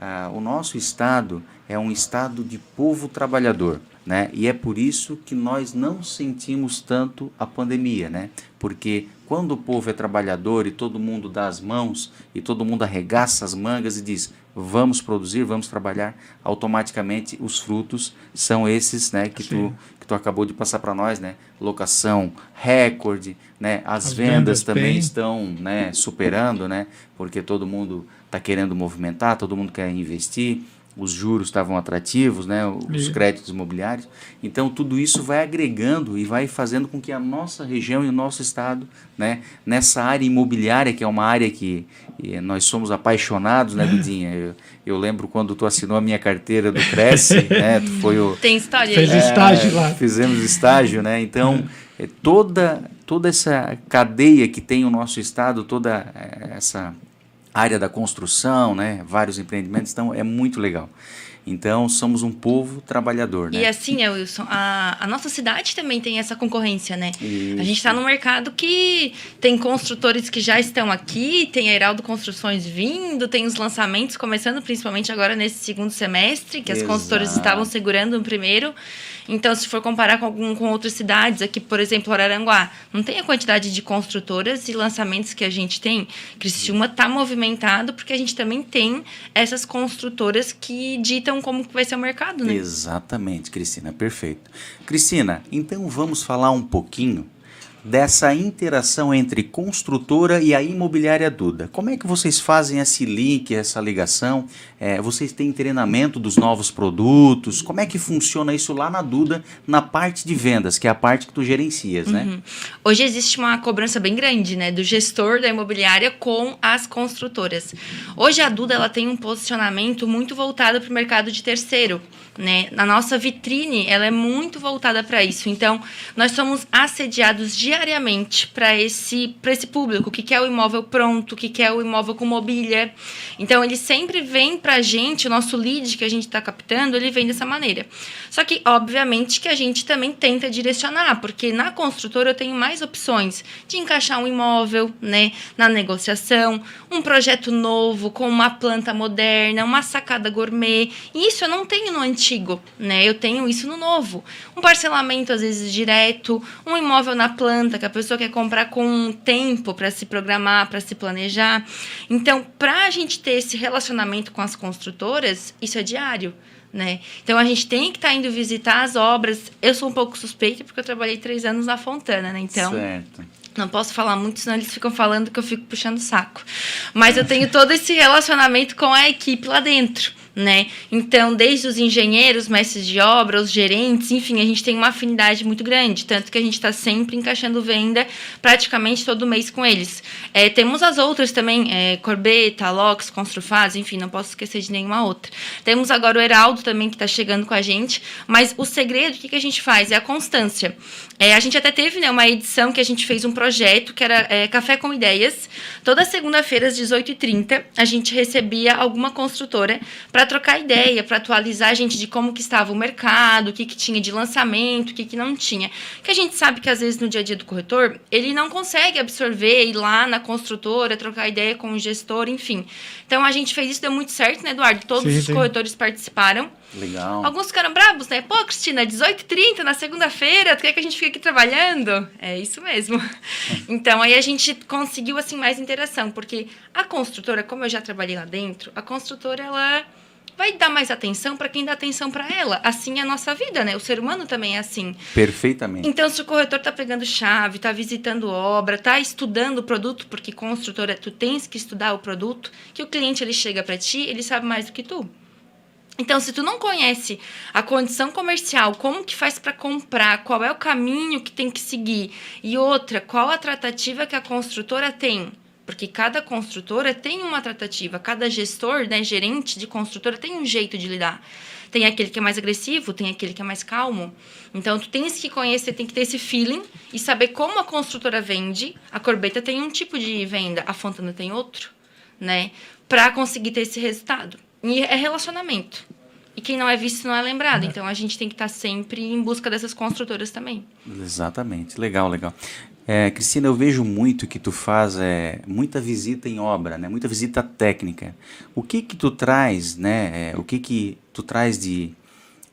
ah, o nosso estado é um estado de povo trabalhador, né? E é por isso que nós não sentimos tanto a pandemia, né? Porque quando o povo é trabalhador e todo mundo dá as mãos e todo mundo arregaça as mangas e diz vamos produzir, vamos trabalhar, automaticamente os frutos são esses, né, que tu que tu acabou de passar para nós, né? Locação recorde, né? As, as vendas, vendas, também bem... estão, né, superando, né? Porque todo mundo está querendo movimentar, todo mundo quer investir os juros estavam atrativos, né, os créditos imobiliários. Então tudo isso vai agregando e vai fazendo com que a nossa região e o nosso estado, né, nessa área imobiliária que é uma área que nós somos apaixonados, né, Dudinha? Eu, eu, lembro quando tu assinou a minha carteira do Cresce, né, tu foi o Tem história. Fez é, estágio lá. Fizemos estágio, né? Então é, toda toda essa cadeia que tem o nosso estado, toda é, essa área da construção, né? Vários empreendimentos, então é muito legal. Então, somos um povo trabalhador, né? E assim, né, Wilson, a, a nossa cidade também tem essa concorrência, né? Isso. A gente está num mercado que tem construtores que já estão aqui, tem a Heraldo Construções vindo, tem os lançamentos começando, principalmente agora nesse segundo semestre, que as construtoras estavam segurando no primeiro. Então, se for comparar com, algum, com outras cidades, aqui, por exemplo, Araranguá, não tem a quantidade de construtoras e lançamentos que a gente tem. Criciúma está movimentado porque a gente também tem essas construtoras que ditam como vai ser o mercado, né? Exatamente, Cristina, perfeito. Cristina, então vamos falar um pouquinho dessa interação entre construtora e a imobiliária Duda. Como é que vocês fazem esse link, essa ligação? É, vocês têm treinamento dos novos produtos? Como é que funciona isso lá na Duda, na parte de vendas, que é a parte que tu gerencias, né? Uhum. Hoje existe uma cobrança bem grande, né, do gestor da imobiliária com as construtoras. Hoje a Duda ela tem um posicionamento muito voltado para o mercado de terceiro né? Na nossa vitrine, ela é muito voltada para isso. Então, nós somos assediados diariamente para esse, esse público, que quer o imóvel pronto, que quer o imóvel com mobília. Então, ele sempre vem para a gente, o nosso lead que a gente está captando, ele vem dessa maneira. Só que, obviamente, que a gente também tenta direcionar, porque na construtora eu tenho mais opções de encaixar um imóvel, né? Na negociação, um projeto novo com uma planta moderna, uma sacada gourmet. E isso eu não tenho no antigo né? Eu tenho isso no novo. Um parcelamento, às vezes, direto, um imóvel na planta, que a pessoa quer comprar com tempo para se programar, para se planejar. Então, para a gente ter esse relacionamento com as construtoras, isso é diário. Né? Então a gente tem que estar tá indo visitar as obras. Eu sou um pouco suspeita porque eu trabalhei três anos na Fontana, né? Então certo. não posso falar muito, senão eles ficam falando que eu fico puxando o saco. Mas eu tenho todo esse relacionamento com a equipe lá dentro né? Então, desde os engenheiros, mestres de obra, os gerentes, enfim, a gente tem uma afinidade muito grande, tanto que a gente está sempre encaixando venda praticamente todo mês com eles. É, temos as outras também, é, Corbeta, Lox, Construfaz, enfim, não posso esquecer de nenhuma outra. Temos agora o Heraldo também, que está chegando com a gente, mas o segredo, o que, que a gente faz? É a constância. É, a gente até teve né, uma edição que a gente fez um projeto que era é, Café com Ideias. Toda segunda-feira, às 18h30, a gente recebia alguma construtora para trocar ideia, para atualizar a gente de como que estava o mercado, o que, que tinha de lançamento, o que, que não tinha. Que a gente sabe que às vezes no dia a dia do corretor, ele não consegue absorver, ir lá na construtora, trocar ideia com o gestor, enfim. Então a gente fez isso, deu muito certo, né, Eduardo? Todos Sim, os sim. corretores participaram. Legal. Alguns ficaram bravos, né? Pô, Cristina, 18h30 na segunda-feira, tu quer que a gente fique aqui trabalhando? É isso mesmo. Então, aí a gente conseguiu, assim, mais interação, porque a construtora, como eu já trabalhei lá dentro, a construtora, ela vai dar mais atenção para quem dá atenção para ela. Assim é a nossa vida, né? O ser humano também é assim. Perfeitamente. Então, se o corretor tá pegando chave, tá visitando obra, tá estudando o produto, porque construtora, tu tens que estudar o produto, que o cliente ele chega para ti, ele sabe mais do que tu. Então, se tu não conhece a condição comercial, como que faz para comprar, qual é o caminho que tem que seguir e outra, qual a tratativa que a construtora tem, porque cada construtora tem uma tratativa, cada gestor, né, gerente de construtora tem um jeito de lidar. Tem aquele que é mais agressivo, tem aquele que é mais calmo. Então, tu tens que conhecer, tem que ter esse feeling e saber como a construtora vende. A Corbeta tem um tipo de venda, a Fontana tem outro, né? Para conseguir ter esse resultado. E é relacionamento. E quem não é visto não é lembrado. Então, a gente tem que estar sempre em busca dessas construtoras também. Exatamente, legal, legal. É, Cristina, eu vejo muito que tu faz é, muita visita em obra, né? Muita visita técnica. O que que tu traz, né? é, o que que tu traz de,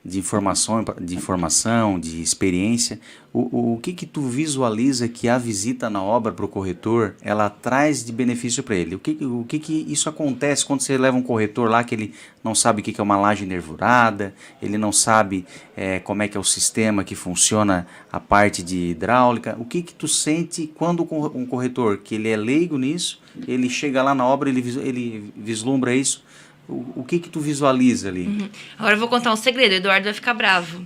de informação, de informação, de experiência? O, o que que tu visualiza que a visita na obra para o corretor ela traz de benefício para ele? O que o que que isso acontece quando você leva um corretor lá que ele não sabe o que que é uma laje nervurada, ele não sabe é, como é que é o sistema que funciona a parte de hidráulica. O que que tu sente quando um corretor que ele é leigo nisso, ele chega lá na obra, ele, ele vislumbra isso, o, o que que tu visualiza ali? Agora eu vou contar um segredo, o Eduardo vai ficar bravo.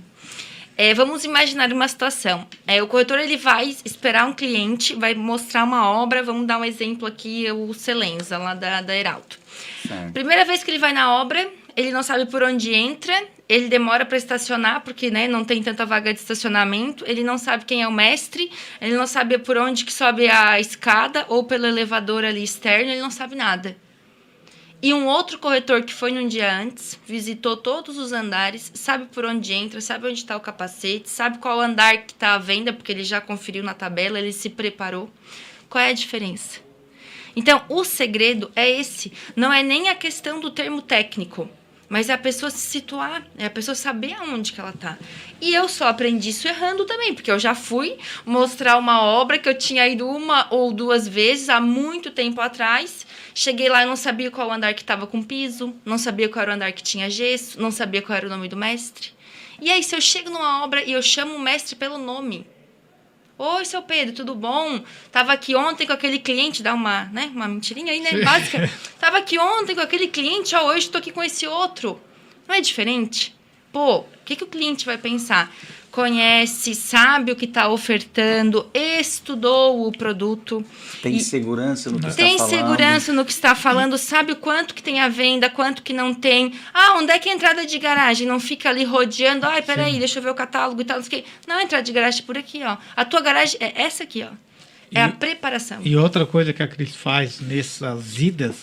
É, vamos imaginar uma situação. É, o corretor ele vai esperar um cliente, vai mostrar uma obra. Vamos dar um exemplo aqui, o Celenza, lá da, da Heraldo. Certo. Primeira vez que ele vai na obra, ele não sabe por onde entra, ele demora para estacionar, porque né, não tem tanta vaga de estacionamento, ele não sabe quem é o mestre, ele não sabe por onde que sobe a escada ou pelo elevador ali externo, ele não sabe nada. E um outro corretor que foi num dia antes, visitou todos os andares, sabe por onde entra, sabe onde está o capacete, sabe qual andar que está à venda, porque ele já conferiu na tabela, ele se preparou. Qual é a diferença? Então, o segredo é esse. Não é nem a questão do termo técnico, mas é a pessoa se situar, é a pessoa saber aonde que ela tá. E eu só aprendi isso errando também, porque eu já fui mostrar uma obra que eu tinha ido uma ou duas vezes há muito tempo atrás. Cheguei lá e não sabia qual andar que estava com piso, não sabia qual era o andar que tinha gesso, não sabia qual era o nome do mestre. E aí, se eu chego numa obra e eu chamo o mestre pelo nome, Oi, seu Pedro, tudo bom? Tava aqui ontem com aquele cliente, dá uma, né, uma mentirinha aí, né, básica. Tava aqui ontem com aquele cliente, ó, hoje tô aqui com esse outro. Não é diferente? Pô, o que, que o cliente vai pensar? Conhece, sabe o que está ofertando, estudou o produto. Tem E- segurança no que tem está falando? segurança no que está falando, sabe o quanto que tem a venda, quanto que não tem. Ah, onde é que é a entrada de garagem? Não fica ali rodeando. Ai, peraí, deixa eu ver o catálogo e tal. Não, sei o quê. não a entrada de garagem é por aqui, ó. A tua garagem é essa aqui, ó. É a preparação. E outra coisa que a Cris faz nessas idas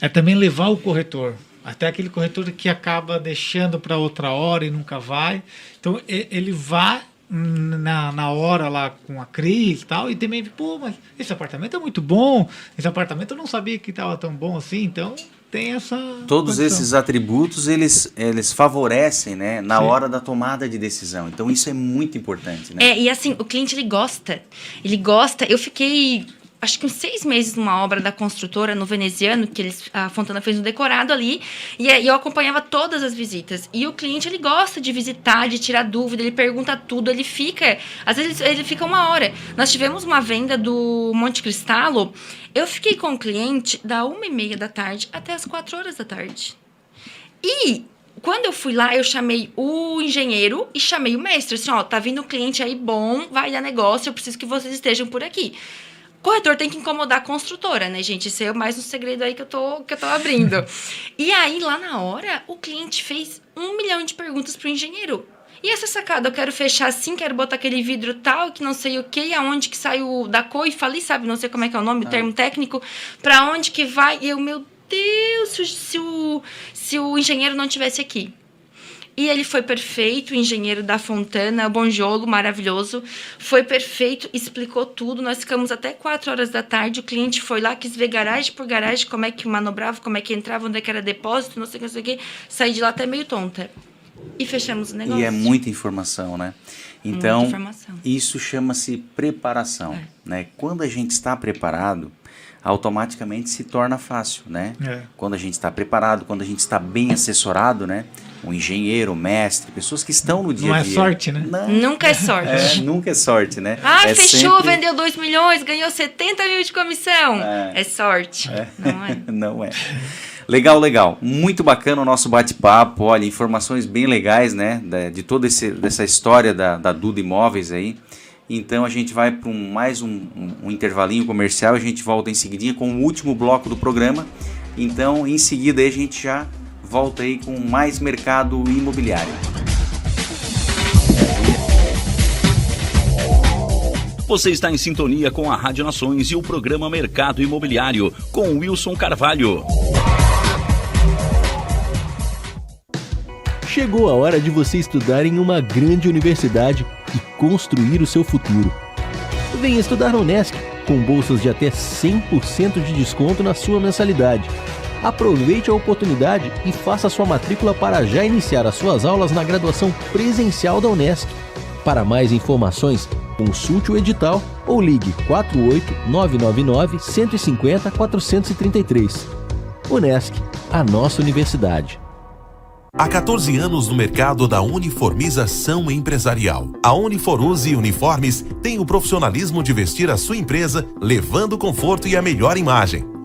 é também levar o corretor. Até aquele corretor que acaba deixando para outra hora e nunca vai. Então ele vai na, na hora lá com a Cris e tal, e também, pô, mas esse apartamento é muito bom, esse apartamento eu não sabia que estava tão bom assim, então tem essa. Todos condição. esses atributos, eles, eles favorecem, né, na Sim. hora da tomada de decisão. Então, isso é muito importante, né? É, e assim, o cliente ele gosta. Ele gosta. Eu fiquei, acho que uns seis meses numa obra da construtora no veneziano, que eles, a Fontana fez um decorado ali, e, aí eu acompanhava todas as visitas. E o cliente ele gosta de visitar, de tirar dúvida, ele pergunta tudo, ele fica. Às vezes ele fica uma hora. Nós tivemos uma venda do Monte Cristalo. Eu fiquei com o cliente da uma e meia da tarde até as quatro horas da tarde. E quando eu fui lá, eu chamei o engenheiro e chamei o mestre. Assim, ó, tá vindo um cliente aí bom, vai dar negócio, eu preciso que vocês estejam por aqui. Corretor tem que incomodar a construtora, né, gente? Isso é mais um segredo aí que eu tô, que eu tô abrindo. e aí, lá na hora, o cliente fez um milhão de perguntas pro engenheiro. E essa sacada, eu quero fechar assim, quero botar aquele vidro tal, que não sei o que, e aonde que saiu da coifa ali, sabe? Não sei como é que é o nome, o termo técnico, pra onde que vai. E eu, meu Deus, se o, se o engenheiro não tivesse aqui. E ele foi perfeito, o engenheiro da Fontana, Bonjolo, maravilhoso. Foi perfeito, explicou tudo. Nós ficamos até 4 horas da tarde. O cliente foi lá, quis ver garagem por garagem, como é que manobrava, como é que entrava, onde é que era depósito, não sei o que, não sei o que. Saí de lá até meio tonta. E fechamos o negócio. E é muita informação, né? Então, Muita informação. isso chama-se preparação, É. né? Quando a gente está preparado, automaticamente se torna fácil, né? É. Quando a gente está preparado, quando a gente está bem assessorado, né? Um engenheiro, um mestre, pessoas que estão no dia Não a é dia. sorte, né? Não, Nunca é sorte. é, nunca é sorte, né? Ah, É fechou, sempre- vendeu 2 milhões, ganhou 70 mil de comissão. É. É, sorte, não é? Não é. Legal, legal. Muito bacana o nosso bate-papo. Olha, informações bem legais, né? De toda esse, dessa história da, da Duda Imóveis aí. Então a gente vai para um, mais um, um- um intervalinho comercial. A gente volta em seguidinha com o último bloco do programa. Então, em seguida aí a gente já volta aí com mais mercado imobiliário. Você está em sintonia com a Rádio Nações e o programa Mercado Imobiliário com Wilson Carvalho. Chegou a hora de você estudar em uma grande universidade e construir o seu futuro. Venha estudar na Unesc, com bolsas de até 100% de desconto na sua mensalidade. Aproveite a oportunidade e faça sua matrícula para já iniciar as suas aulas na graduação presencial da Unesc. Para mais informações, consulte o edital ou ligue 48 999 150 433. Unesc, a nossa universidade. Há 14 anos no mercado da uniformização empresarial. A Uniforuse Uniformes tem o profissionalismo de vestir a sua empresa, levando conforto e a melhor imagem.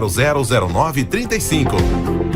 0009 35.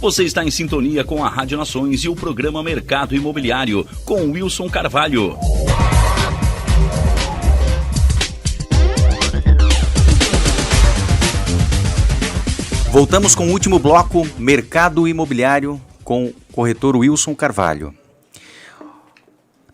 Você está em sintonia com a Rádio Nações e o programa Mercado Imobiliário com Wilson Carvalho. Voltamos com o último bloco, Mercado Imobiliário, com o corretor Wilson Carvalho.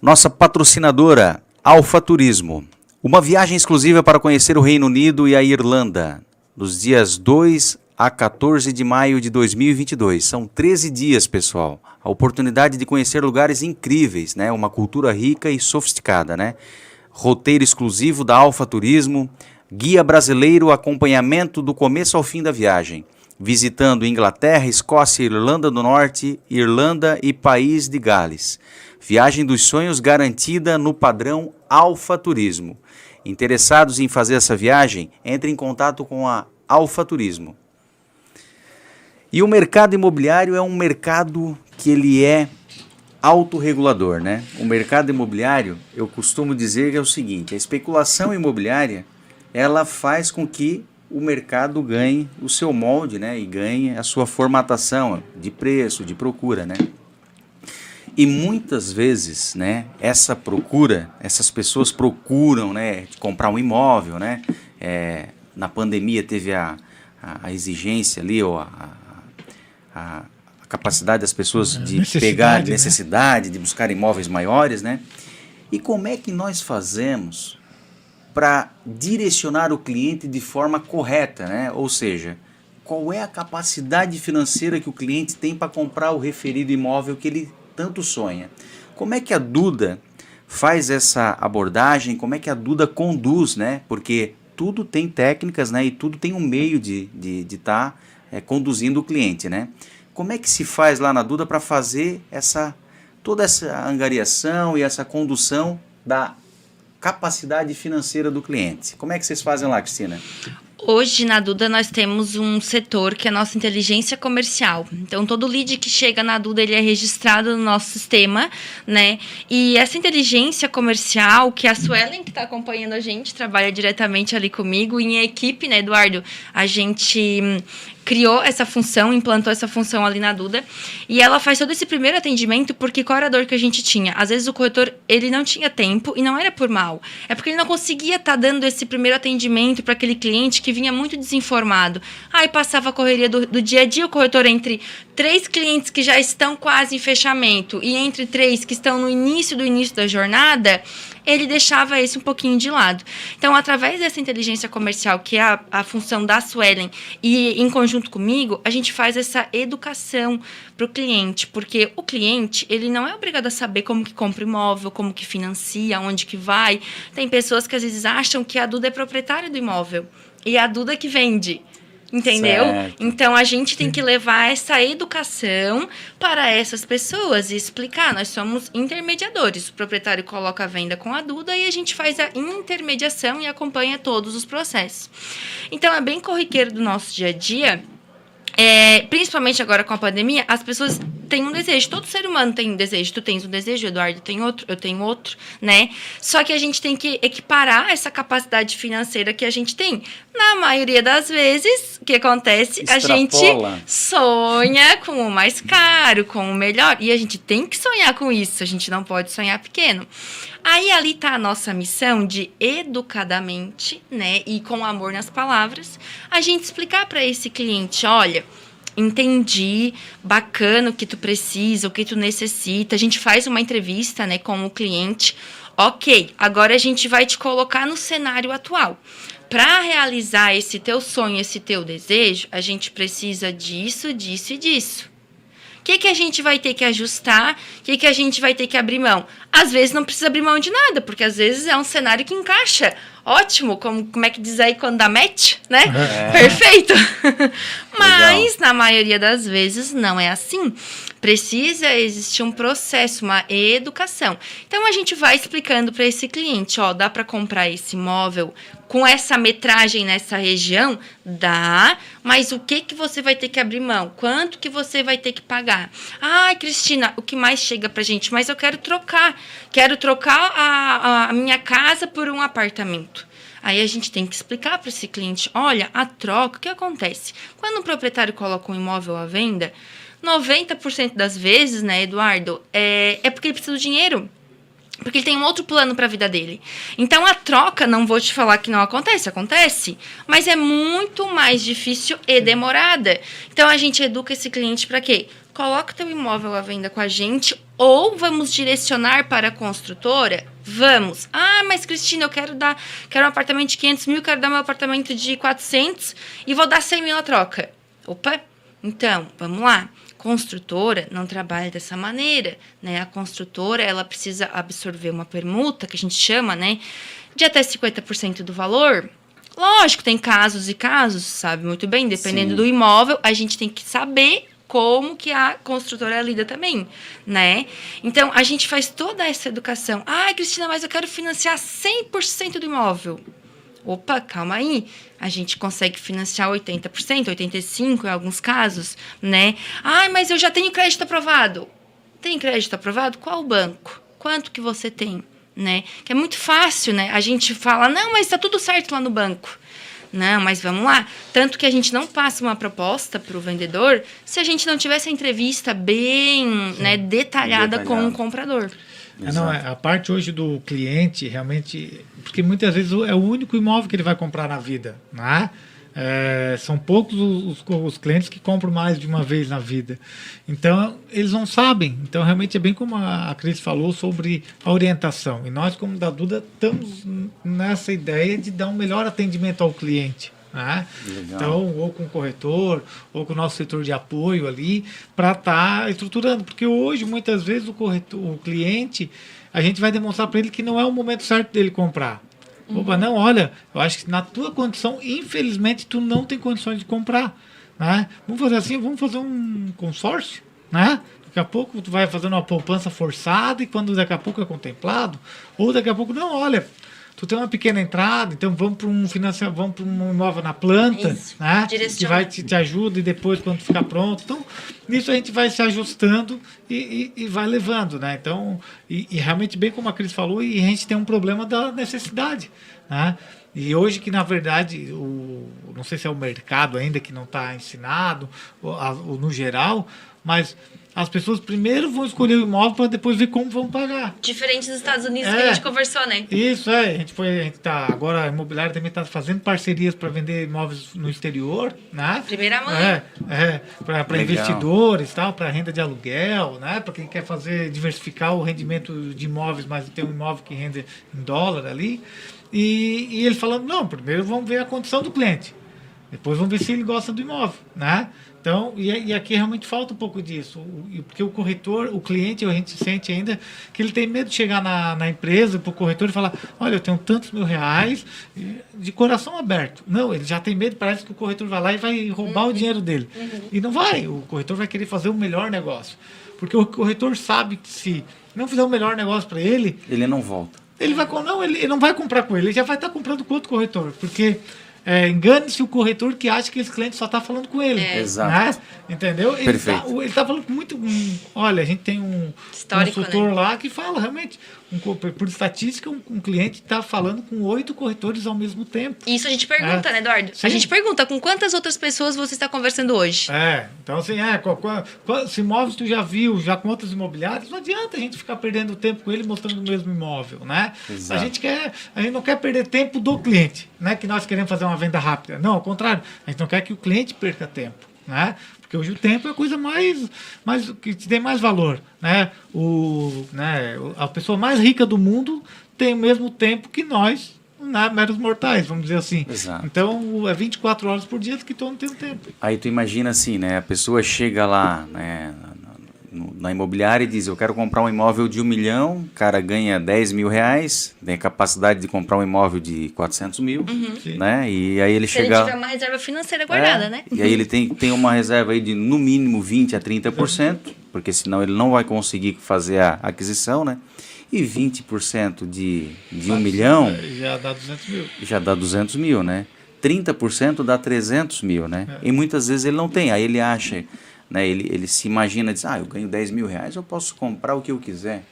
Nossa patrocinadora, Alfa Turismo. Uma viagem exclusiva para conhecer o Reino Unido e a Irlanda, dos dias 2 a 14 de maio de 2022. São 13 dias, pessoal. A oportunidade de conhecer lugares incríveis, né? Uma cultura rica e sofisticada, né? Roteiro exclusivo da Alfa Turismo, guia brasileiro, acompanhamento do começo ao fim da viagem, visitando Inglaterra, Escócia, Irlanda do Norte, Irlanda e País de Gales. Viagem dos sonhos garantida no padrão Alfa Turismo. Interessados em fazer essa viagem, entre em contato com a Alfa Turismo. E o mercado imobiliário é um mercado que ele é autorregulador, né? O mercado imobiliário, eu costumo dizer que é o seguinte, a especulação imobiliária, ela faz com que o mercado ganhe o seu molde, né? E ganhe a sua formatação de preço, de procura, né? E muitas vezes, né, essa procura, essas pessoas procuram, né, comprar um imóvel, né? É, na pandemia teve a, a, exigência ali, ou a, a, a capacidade das pessoas de necessidade, pegar né? necessidade, de buscar imóveis maiores, né? E como é que nós fazemos para direcionar o cliente de forma correta, né? Ou seja, qual é a capacidade financeira que o cliente tem para comprar o referido imóvel que ele tanto sonha? Como é que a Duda faz essa abordagem? Como é que a Duda conduz, né? Porque tudo tem técnicas, né? E tudo tem um meio de estar de, de tá, é, conduzindo o cliente, né? Como é que se faz lá na Duda para fazer essa toda essa angariação e essa condução da capacidade financeira do cliente? Como é que vocês fazem lá, Cristina? Hoje na Duda nós temos um setor que é a nossa inteligência comercial. Então todo lead que chega na Duda ele é registrado no nosso sistema, né? E essa inteligência comercial que a Suelen que está acompanhando a gente trabalha diretamente ali comigo em equipe, né, Eduardo? A gente criou essa função, implantou essa função ali na Duda, e ela faz todo esse primeiro atendimento porque qual era a dor que a gente tinha? Às vezes o corretor, ele não tinha tempo e não era por mal, é porque ele não conseguia estar dando esse primeiro atendimento para aquele cliente que vinha muito desinformado. Aí passava a correria do, do dia a dia, o corretor entre três clientes que já estão quase em fechamento e entre três que estão no início do início da jornada, ele deixava esse um pouquinho de lado. Então, através dessa inteligência comercial, que é a, a função da Suelen, e em conjunto comigo, a gente faz essa educação para o cliente, porque o cliente, ele não é obrigado a saber como que compra imóvel, como que financia, onde que vai. Tem pessoas que às vezes acham que a Duda é proprietária do imóvel e a Duda que vende. Entendeu? Certo. Então a gente tem que levar essa educação para essas pessoas e explicar. Nós somos intermediadores. O proprietário coloca a venda com a Duda e a gente faz a intermediação e acompanha todos os processos. Então é bem corriqueiro do nosso dia a dia. É, principalmente agora com a pandemia, as pessoas têm um desejo. Todo ser humano tem um desejo. Tu tens um desejo, Eduardo tem outro, eu tenho outro, né? Só que a gente tem que equiparar essa capacidade financeira que a gente tem. Na maioria das vezes, o que acontece? A gente Extrapola. sonha com o mais caro, com o melhor. E a gente tem que sonhar com isso. A gente não pode sonhar pequeno. Aí ali está a nossa missão de educadamente, né, e com amor nas palavras, a gente explicar para esse cliente, olha, entendi, bacana o que tu precisa, o que tu necessita. A gente faz uma entrevista, né, com o cliente. OK, agora a gente vai te colocar no cenário atual. Para realizar esse teu sonho, esse teu desejo, a gente precisa disso, disso e disso. O que, que a gente vai ter que ajustar? O que, que a gente vai ter que abrir mão? Às vezes não precisa abrir mão de nada, porque às vezes é um cenário que encaixa. Ótimo, como, como é que diz aí quando dá match, né? Perfeito. Mas, na maioria das vezes, não é assim. Precisa existir um processo, uma educação. Então, a gente vai explicando para esse cliente, ó, dá para comprar esse imóvel com essa metragem nessa região? Dá, mas o que que você vai ter que abrir mão? Quanto que você vai ter que pagar? Ai, Cristina, o que mais chega pra gente? Mas eu quero trocar. Quero trocar a, a minha casa por um apartamento. Aí a gente tem que explicar para esse cliente: olha, a troca, o que acontece? Quando o proprietário coloca um imóvel à venda, 90% das vezes, né, Eduardo, é, é porque ele precisa do dinheiro. Porque ele tem um outro plano para a vida dele. Então a troca, não vou te falar que não acontece, acontece, mas é muito mais difícil e demorada. Então a gente educa esse cliente para quê? Coloca teu imóvel à venda com a gente ou vamos direcionar para a construtora? Vamos. Ah, mas Cristina, eu quero dar, quero um apartamento de 500 mil, quero dar meu apartamento de 400 e vou dar 100 mil a troca. Opa, então, vamos lá. Construtora não trabalha dessa maneira, né? A construtora, ela precisa absorver uma permuta, que a gente chama, né? De até 50% do valor. Lógico, tem casos e casos, sabe muito bem, dependendo Sim. do imóvel, a gente tem que saber como que a construtora lida também, né? Então, a gente faz toda essa educação. Ah, Cristina, mas eu quero financiar 100% do imóvel. Opa, calma aí. A gente consegue financiar 80%, 85% em alguns casos, né? Ah, mas eu já tenho crédito aprovado. Tem crédito aprovado? Qual banco? Quanto que você tem? Né? Que é muito fácil, né? A gente fala, não, mas está tudo certo lá no banco. Não, mas vamos lá. Tanto que a gente não passa uma proposta para o vendedor se a gente não tivesse a entrevista bem né, detalhada Detalhado. com o comprador. É, não, é, a parte hoje do cliente realmente. Porque muitas vezes é o único imóvel que ele vai comprar na vida. Né? É, são poucos os, os- clientes que compram mais de uma vez na vida. Então, eles não sabem. Então, realmente é bem como a, a Cris falou sobre a orientação. E nós, como da Duda, estamos nessa ideia de dar um melhor atendimento ao cliente. Né? Então, ou com o corretor, ou com o nosso setor de apoio ali, para estar estruturando. Porque hoje, muitas vezes, o, corretor, o cliente, a gente vai demonstrar para ele que não é o momento certo dele comprar. Opa, não, olha, eu acho que na tua condição, infelizmente, tu não tem condições de comprar. Né? Vamos fazer assim, vamos fazer um consórcio, né? Daqui a pouco tu vai fazendo uma poupança forçada e quando daqui a pouco é contemplado, ou daqui a pouco, não, olha, tu tem uma pequena entrada, então vamos para um financiamento, vamos para imóvel na planta, Isso, né? Que vai te, te ajuda e depois quando ficar pronto. Então, nisso a gente vai se ajustando e, e- e vai levando, né? Então, e, e realmente bem como a Cris falou, e a gente tem um problema da necessidade, né? E hoje que, na verdade, o, não sei se é o mercado ainda que não está ensinado, ou, ou no geral, mas as pessoas primeiro vão escolher o imóvel para depois ver como vão pagar. Diferente dos Estados Unidos que É. a gente conversou, né? Isso, é. A gente foi. A gente tá, agora a imobiliária também está fazendo parcerias para vender imóveis no exterior, né? Primeira mão. É, é para investidores, tal, para renda de aluguel, né? Para quem quer fazer diversificar o rendimento de imóveis, mas tem um imóvel que rende em dólar ali. E, e ele falando, não, primeiro vamos ver a condição do cliente. Depois vamos ver se ele gosta do imóvel, né? Então, e, e aqui realmente falta um pouco disso, o- porque o corretor, o cliente, a gente sente ainda que ele tem medo de chegar na, na empresa, para o corretor e falar, olha, eu tenho tantos mil reais, de coração aberto. Não, ele já tem medo, parece que o corretor vai lá e vai roubar o dinheiro dele. E não vai, o corretor vai querer fazer o melhor negócio. Porque o corretor sabe que se não fizer o melhor negócio para ele, Ele não volta. ele vai com- não, ele, ele não vai comprar com ele, ele já vai estar comprando com outro corretor, porque é, engane-se o corretor que acha que esse cliente só está falando com ele. É. Exato. Né? Entendeu? Ele Perfeito. tá, está falando com muito. um, olha, a gente tem um Histórico, consultor né? lá que fala realmente, um por estatística, um, um cliente está falando com oito corretores ao mesmo tempo. Isso a gente pergunta, É. né, Eduardo? Sim. A gente pergunta com quantas outras pessoas você está conversando hoje. É, então assim, é, qual, qual, qual- se imóveis tu já viu, já com outros imobiliários, não adianta a gente ficar perdendo tempo com ele mostrando o mesmo imóvel, né? Exato. A gente quer, a gente não quer perder tempo do cliente, né? Que nós queremos fazer uma venda rápida. Não, ao contrário, a gente não quer que o cliente perca tempo, né? Porque hoje o tempo é a coisa mais, mais que te tem mais valor, né? O, né? A pessoa mais rica do mundo tem o mesmo tempo que nós, né, meros mortais, vamos dizer assim. Exato. Então, é 24 horas por dia que todo não tem tempo. Aí tu imagina assim, né? A pessoa chega lá, né? Na- no- Na imobiliária e diz, eu quero comprar um imóvel de um milhão, o cara ganha 10 mil reais, tem a capacidade de comprar um imóvel de 400 mil, né? E aí ele Se ele chega... tiver uma reserva financeira guardada, É, né? E aí ele tem, tem uma reserva aí de no mínimo 20 a 30%, porque senão ele não vai conseguir fazer a aquisição, né? E 20% de, de um milhão Já dá 200 mil. já dá 200 mil, né? 30% dá 300 mil, né? E muitas vezes ele não tem. Aí ele acha, né? Ele, ele se imagina, diz, ah, eu ganho 10 mil reais, eu posso comprar o que eu quiser.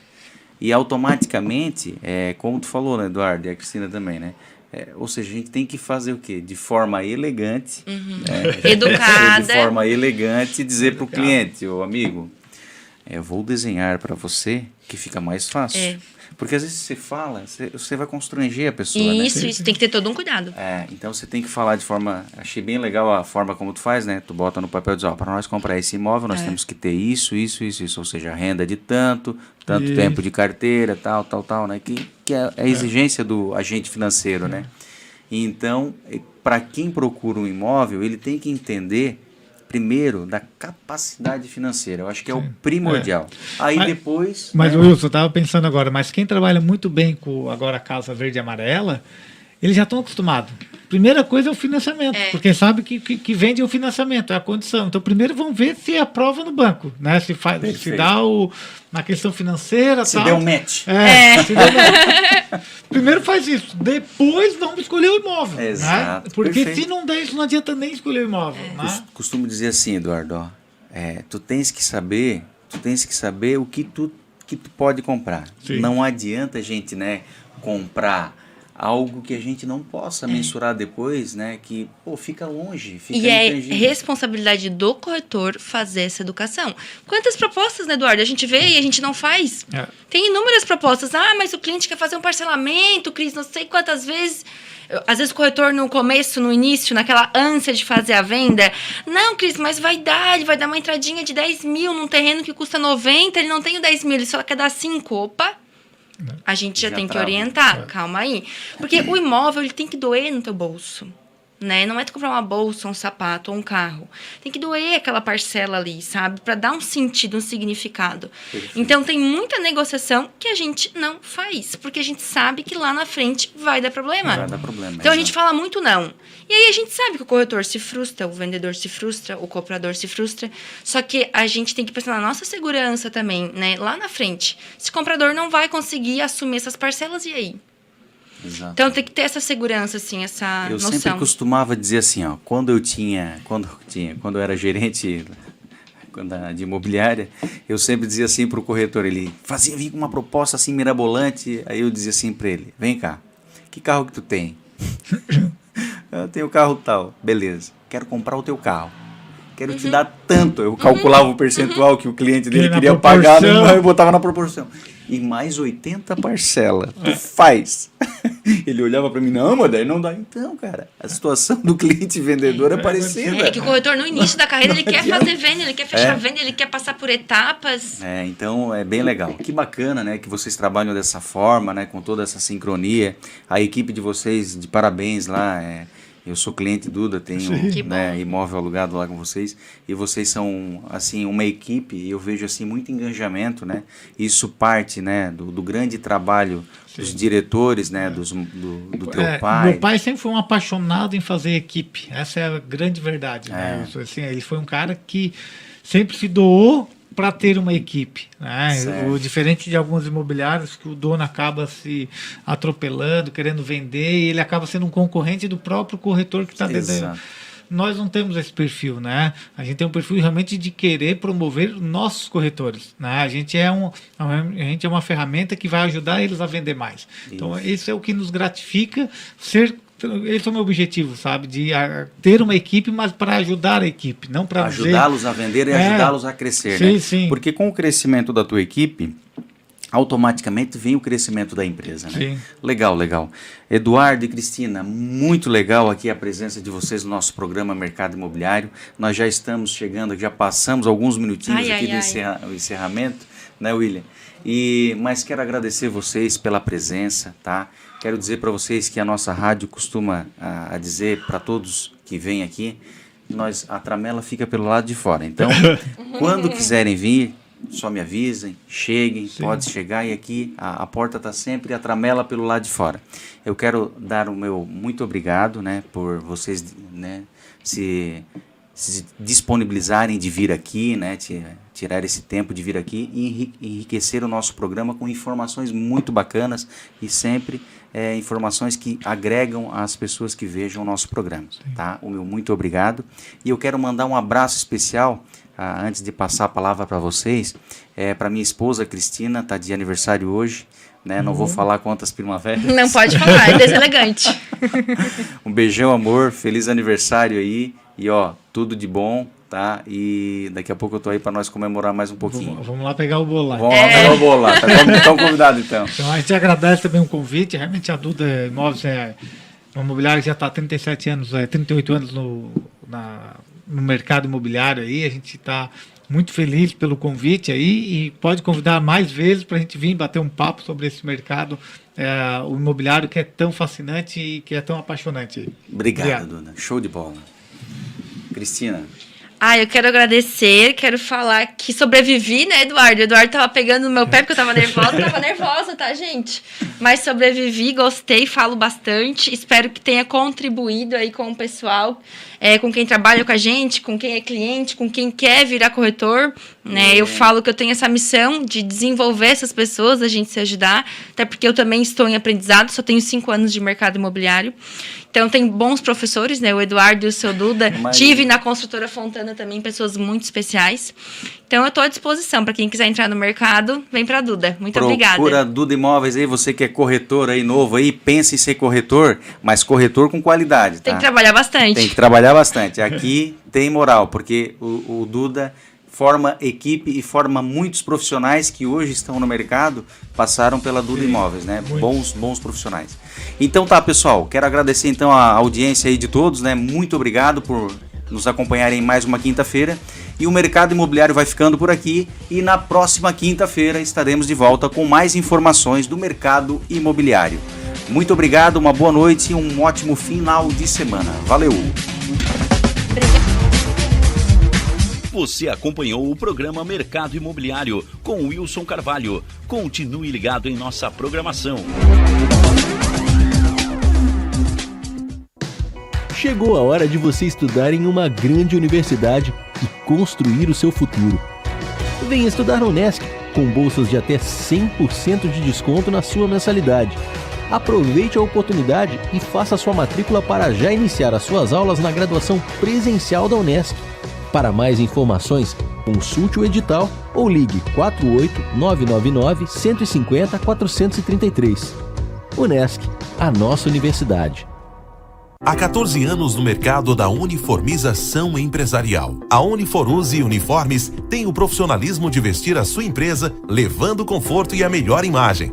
E automaticamente, é, como tu falou, né, Eduardo, e a Cristina também, né? É, ou seja, a gente tem que fazer o quê? De forma elegante, né? Educada. de forma elegante, dizer para o cliente, ô amigo, é, eu vou desenhar para você que fica mais fácil. É. Porque às vezes você fala, você, você vai constranger a pessoa, né? Isso, isso. Tem que ter todo um cuidado. É, então você tem que falar de forma. Achei bem legal a forma como tu faz, né? Tu bota no papel e diz, ó, para nós comprar esse imóvel, nós É. temos que ter isso, isso, isso, isso. Ou seja, renda de tanto, tanto Isso. tempo de carteira, tal, tal, tal, né? Que, que é a exigência do agente financeiro, né? E Então, para quem procura um imóvel, ele tem que entender primeiro da capacidade financeira. Eu acho que é o primordial. Aí Mas- depois. Mas, né? Wilson, eu estava pensando agora, mas quem trabalha muito bem com agora a Casa Verde e Amarela, eles já estão acostumados. primeira coisa é o financiamento, é. porque sabe que, que, que, vende o financiamento, é a condição. Então, primeiro vamos ver se aprova no banco, né? Se, faz, se dá o, na questão financeira. Se tal. deu match. É, é. Se deu match. primeiro faz isso, depois vamos escolher o imóvel. Né? Exato. Né? Porque Perfeito. se não der isso, não adianta nem escolher o imóvel. É. Né? Costumo dizer assim, Eduardo, ó, é, tu tens que saber, tu tens que saber o que tu, que tu pode comprar. Sim. Não adianta a gente, né, comprar algo que a gente não possa é. mensurar depois, né? Que pô, fica longe, fica E é responsabilidade do corretor fazer essa educação. Quantas propostas, né, Eduardo? A gente vê e a gente não faz. É. Tem inúmeras propostas. Ah, mas o cliente quer fazer um parcelamento, Cris, não sei quantas vezes. Às vezes o corretor no começo, no início, naquela ânsia de fazer a venda. Não, Cris, mas vai dar, ele vai dar uma entradinha de 10 mil num terreno que custa 90, ele não tem o 10 mil, ele só quer dar 5. Opa, a gente já, já tem que orientar. É. Calma aí. Porque o imóvel ele tem que doer no teu bolso. Né? Não é tu comprar uma bolsa, um sapato ou um carro. Tem que doer aquela parcela ali, sabe? Para dar um sentido, um significado. Perfeito. Então tem muita negociação que a gente não faz, porque a gente sabe que lá na frente vai dar problema. Vai dar problema. Então a gente fala muito não. E aí a gente sabe que o corretor se frustra, o vendedor se frustra, o comprador se frustra. Só que a gente tem que pensar na nossa segurança também, né? Lá na frente. Se o comprador não vai conseguir assumir essas parcelas, e aí? Exato. Então tem que ter essa segurança, assim, essa eu noção. Eu sempre costumava dizer assim, ó, quando eu tinha, quando eu tinha, quando eu era gerente de imobiliária, eu sempre dizia assim para o corretor, ele fazia vir com uma proposta assim mirabolante, aí eu dizia assim para ele, vem cá, que carro que tu tem? eu tenho carro tal, beleza, quero comprar o teu carro quero uhum. te dar tanto. Eu calculava uhum. o percentual que o cliente dele que queria pagar e botava na proporção. E mais 80 parcela. Tu faz. Ele olhava para mim, não, mas daí não dá. Então, cara, a situação do cliente vendedor é, é parecida. É que o corretor, no início da carreira, ele quer fazer venda, ele quer fechar é. venda, ele quer passar por etapas. É, então é bem legal. Que bacana, né, que vocês trabalham dessa forma, né, com toda essa sincronia. A equipe de vocês, de parabéns lá, é eu sou cliente Duda, tenho né, imóvel alugado lá com vocês e vocês são assim uma equipe. E eu vejo assim muito engajamento, né? Isso parte, né, do, do grande trabalho Sim. dos diretores, né, dos, do, do teu é, pai. Meu pai sempre foi um apaixonado em fazer equipe. Essa é a grande verdade. Né? É. Assim, ele foi um cara que sempre se doou para ter uma equipe. Né? O diferente de alguns imobiliários que o dono acaba se atropelando, querendo vender, e ele acaba sendo um concorrente do próprio corretor que está dentro. Nós não temos esse perfil, né? A gente tem um perfil realmente de querer promover nossos corretores, né? A gente é um, a gente é uma ferramenta que vai ajudar eles a vender mais. Então, isso. Então, isso é o que nos gratifica ser esse é o meu objetivo, sabe? De a, ter uma equipe, mas para ajudar a equipe, não para ajudá-los a vender e é, ajudá-los a crescer, sim, né? Sim. Porque com o crescimento da tua equipe, automaticamente vem o crescimento da empresa, né? Sim. Legal, legal. Eduardo e Cristina, muito legal aqui a presença de vocês no nosso programa Mercado Imobiliário. Nós já estamos chegando, já passamos alguns minutinhos ai, aqui ai, do encerra encerramento, né, William? E mas quero agradecer vocês pela presença, tá? Quero dizer para vocês que a nossa rádio costuma a, a dizer para todos que vêm aqui, nós a tramela fica pelo lado de fora. Então, quando quiserem vir, só me avisem, cheguem, Sim. pode chegar e aqui a, a porta está sempre a tramela pelo lado de fora. Eu quero dar o meu muito obrigado, né, por vocês, né, se, se disponibilizarem de vir aqui, né, tirar esse tempo de vir aqui e enriquecer o nosso programa com informações muito bacanas e sempre é, informações que agregam as pessoas que vejam o nosso programa. Tá? O meu muito obrigado. E eu quero mandar um abraço especial, ah, antes de passar a palavra para vocês, é, para minha esposa Cristina, está de aniversário hoje. Né? Não vou uhum. falar quantas primaveras. Não pode falar, é deselegante. um beijão, amor. Feliz aniversário aí. E ó, tudo de bom tá? E daqui a pouco eu tô aí para nós comemorar mais um pouquinho. Vamos, vamos lá pegar o bolo lá. Vamos é. lá pegar o bolo lá, tá estão convidados então. Então a gente agradece também o convite, realmente a Duda Imóveis é uma imobiliária que já está há 37 anos, é, 38 anos no, na, no mercado imobiliário aí, a gente está muito feliz pelo convite aí e pode convidar mais vezes para a gente vir bater um papo sobre esse mercado, é, o imobiliário que é tão fascinante e que é tão apaixonante. Obrigado, Obrigado. Dona. Show de bola. Cristina. Ah, eu quero agradecer, quero falar que sobrevivi, né, Eduardo? O Eduardo tava pegando no meu pé porque eu tava nervosa, tava nervosa, tá, gente? Mas sobrevivi, gostei, falo bastante. Espero que tenha contribuído aí com o pessoal, é, com quem trabalha com a gente, com quem é cliente, com quem quer virar corretor. Né? Eu falo que eu tenho essa missão de desenvolver essas pessoas, a gente se ajudar, até porque eu também estou em aprendizado, só tenho cinco anos de mercado imobiliário. Então tem bons professores, né? O Eduardo e o seu Duda. Mas- Tive na construtora Fontana também pessoas muito especiais. Então eu estou à disposição para quem quiser entrar no mercado, vem para Duda. Muito Procura obrigada. Duda Imóveis aí, você que é corretor aí novo aí, pensa em ser corretor, mas corretor com qualidade, tá? Tem que trabalhar bastante. Tem que trabalhar bastante. Aqui tem moral, porque o, o Duda forma equipe e forma muitos profissionais que hoje estão no mercado, passaram pela Duda Imóveis, né? Bons, bons profissionais. Então tá, pessoal, quero agradecer então a audiência aí de todos, né? Muito obrigado por nos acompanharem em mais uma quinta-feira. E o mercado imobiliário vai ficando por aqui e na próxima quinta-feira estaremos de volta com mais informações do mercado imobiliário. Muito obrigado, uma boa noite e um ótimo final de semana. Valeu! Você acompanhou o programa Mercado Imobiliário com Wilson Carvalho. Continue ligado em nossa programação. Chegou a hora de você estudar em uma grande universidade e construir o seu futuro. Venha estudar na Unesc, com bolsas de até 100% de desconto na sua mensalidade. Aproveite a oportunidade e faça sua matrícula para já iniciar as suas aulas na graduação presencial da Unesc. Para mais informações, consulte o edital ou ligue 48 999 150 433. Unesc, a nossa universidade. Há 14 anos no mercado da uniformização empresarial. A Uniforuse Uniformes tem o profissionalismo de vestir a sua empresa, levando conforto e a melhor imagem.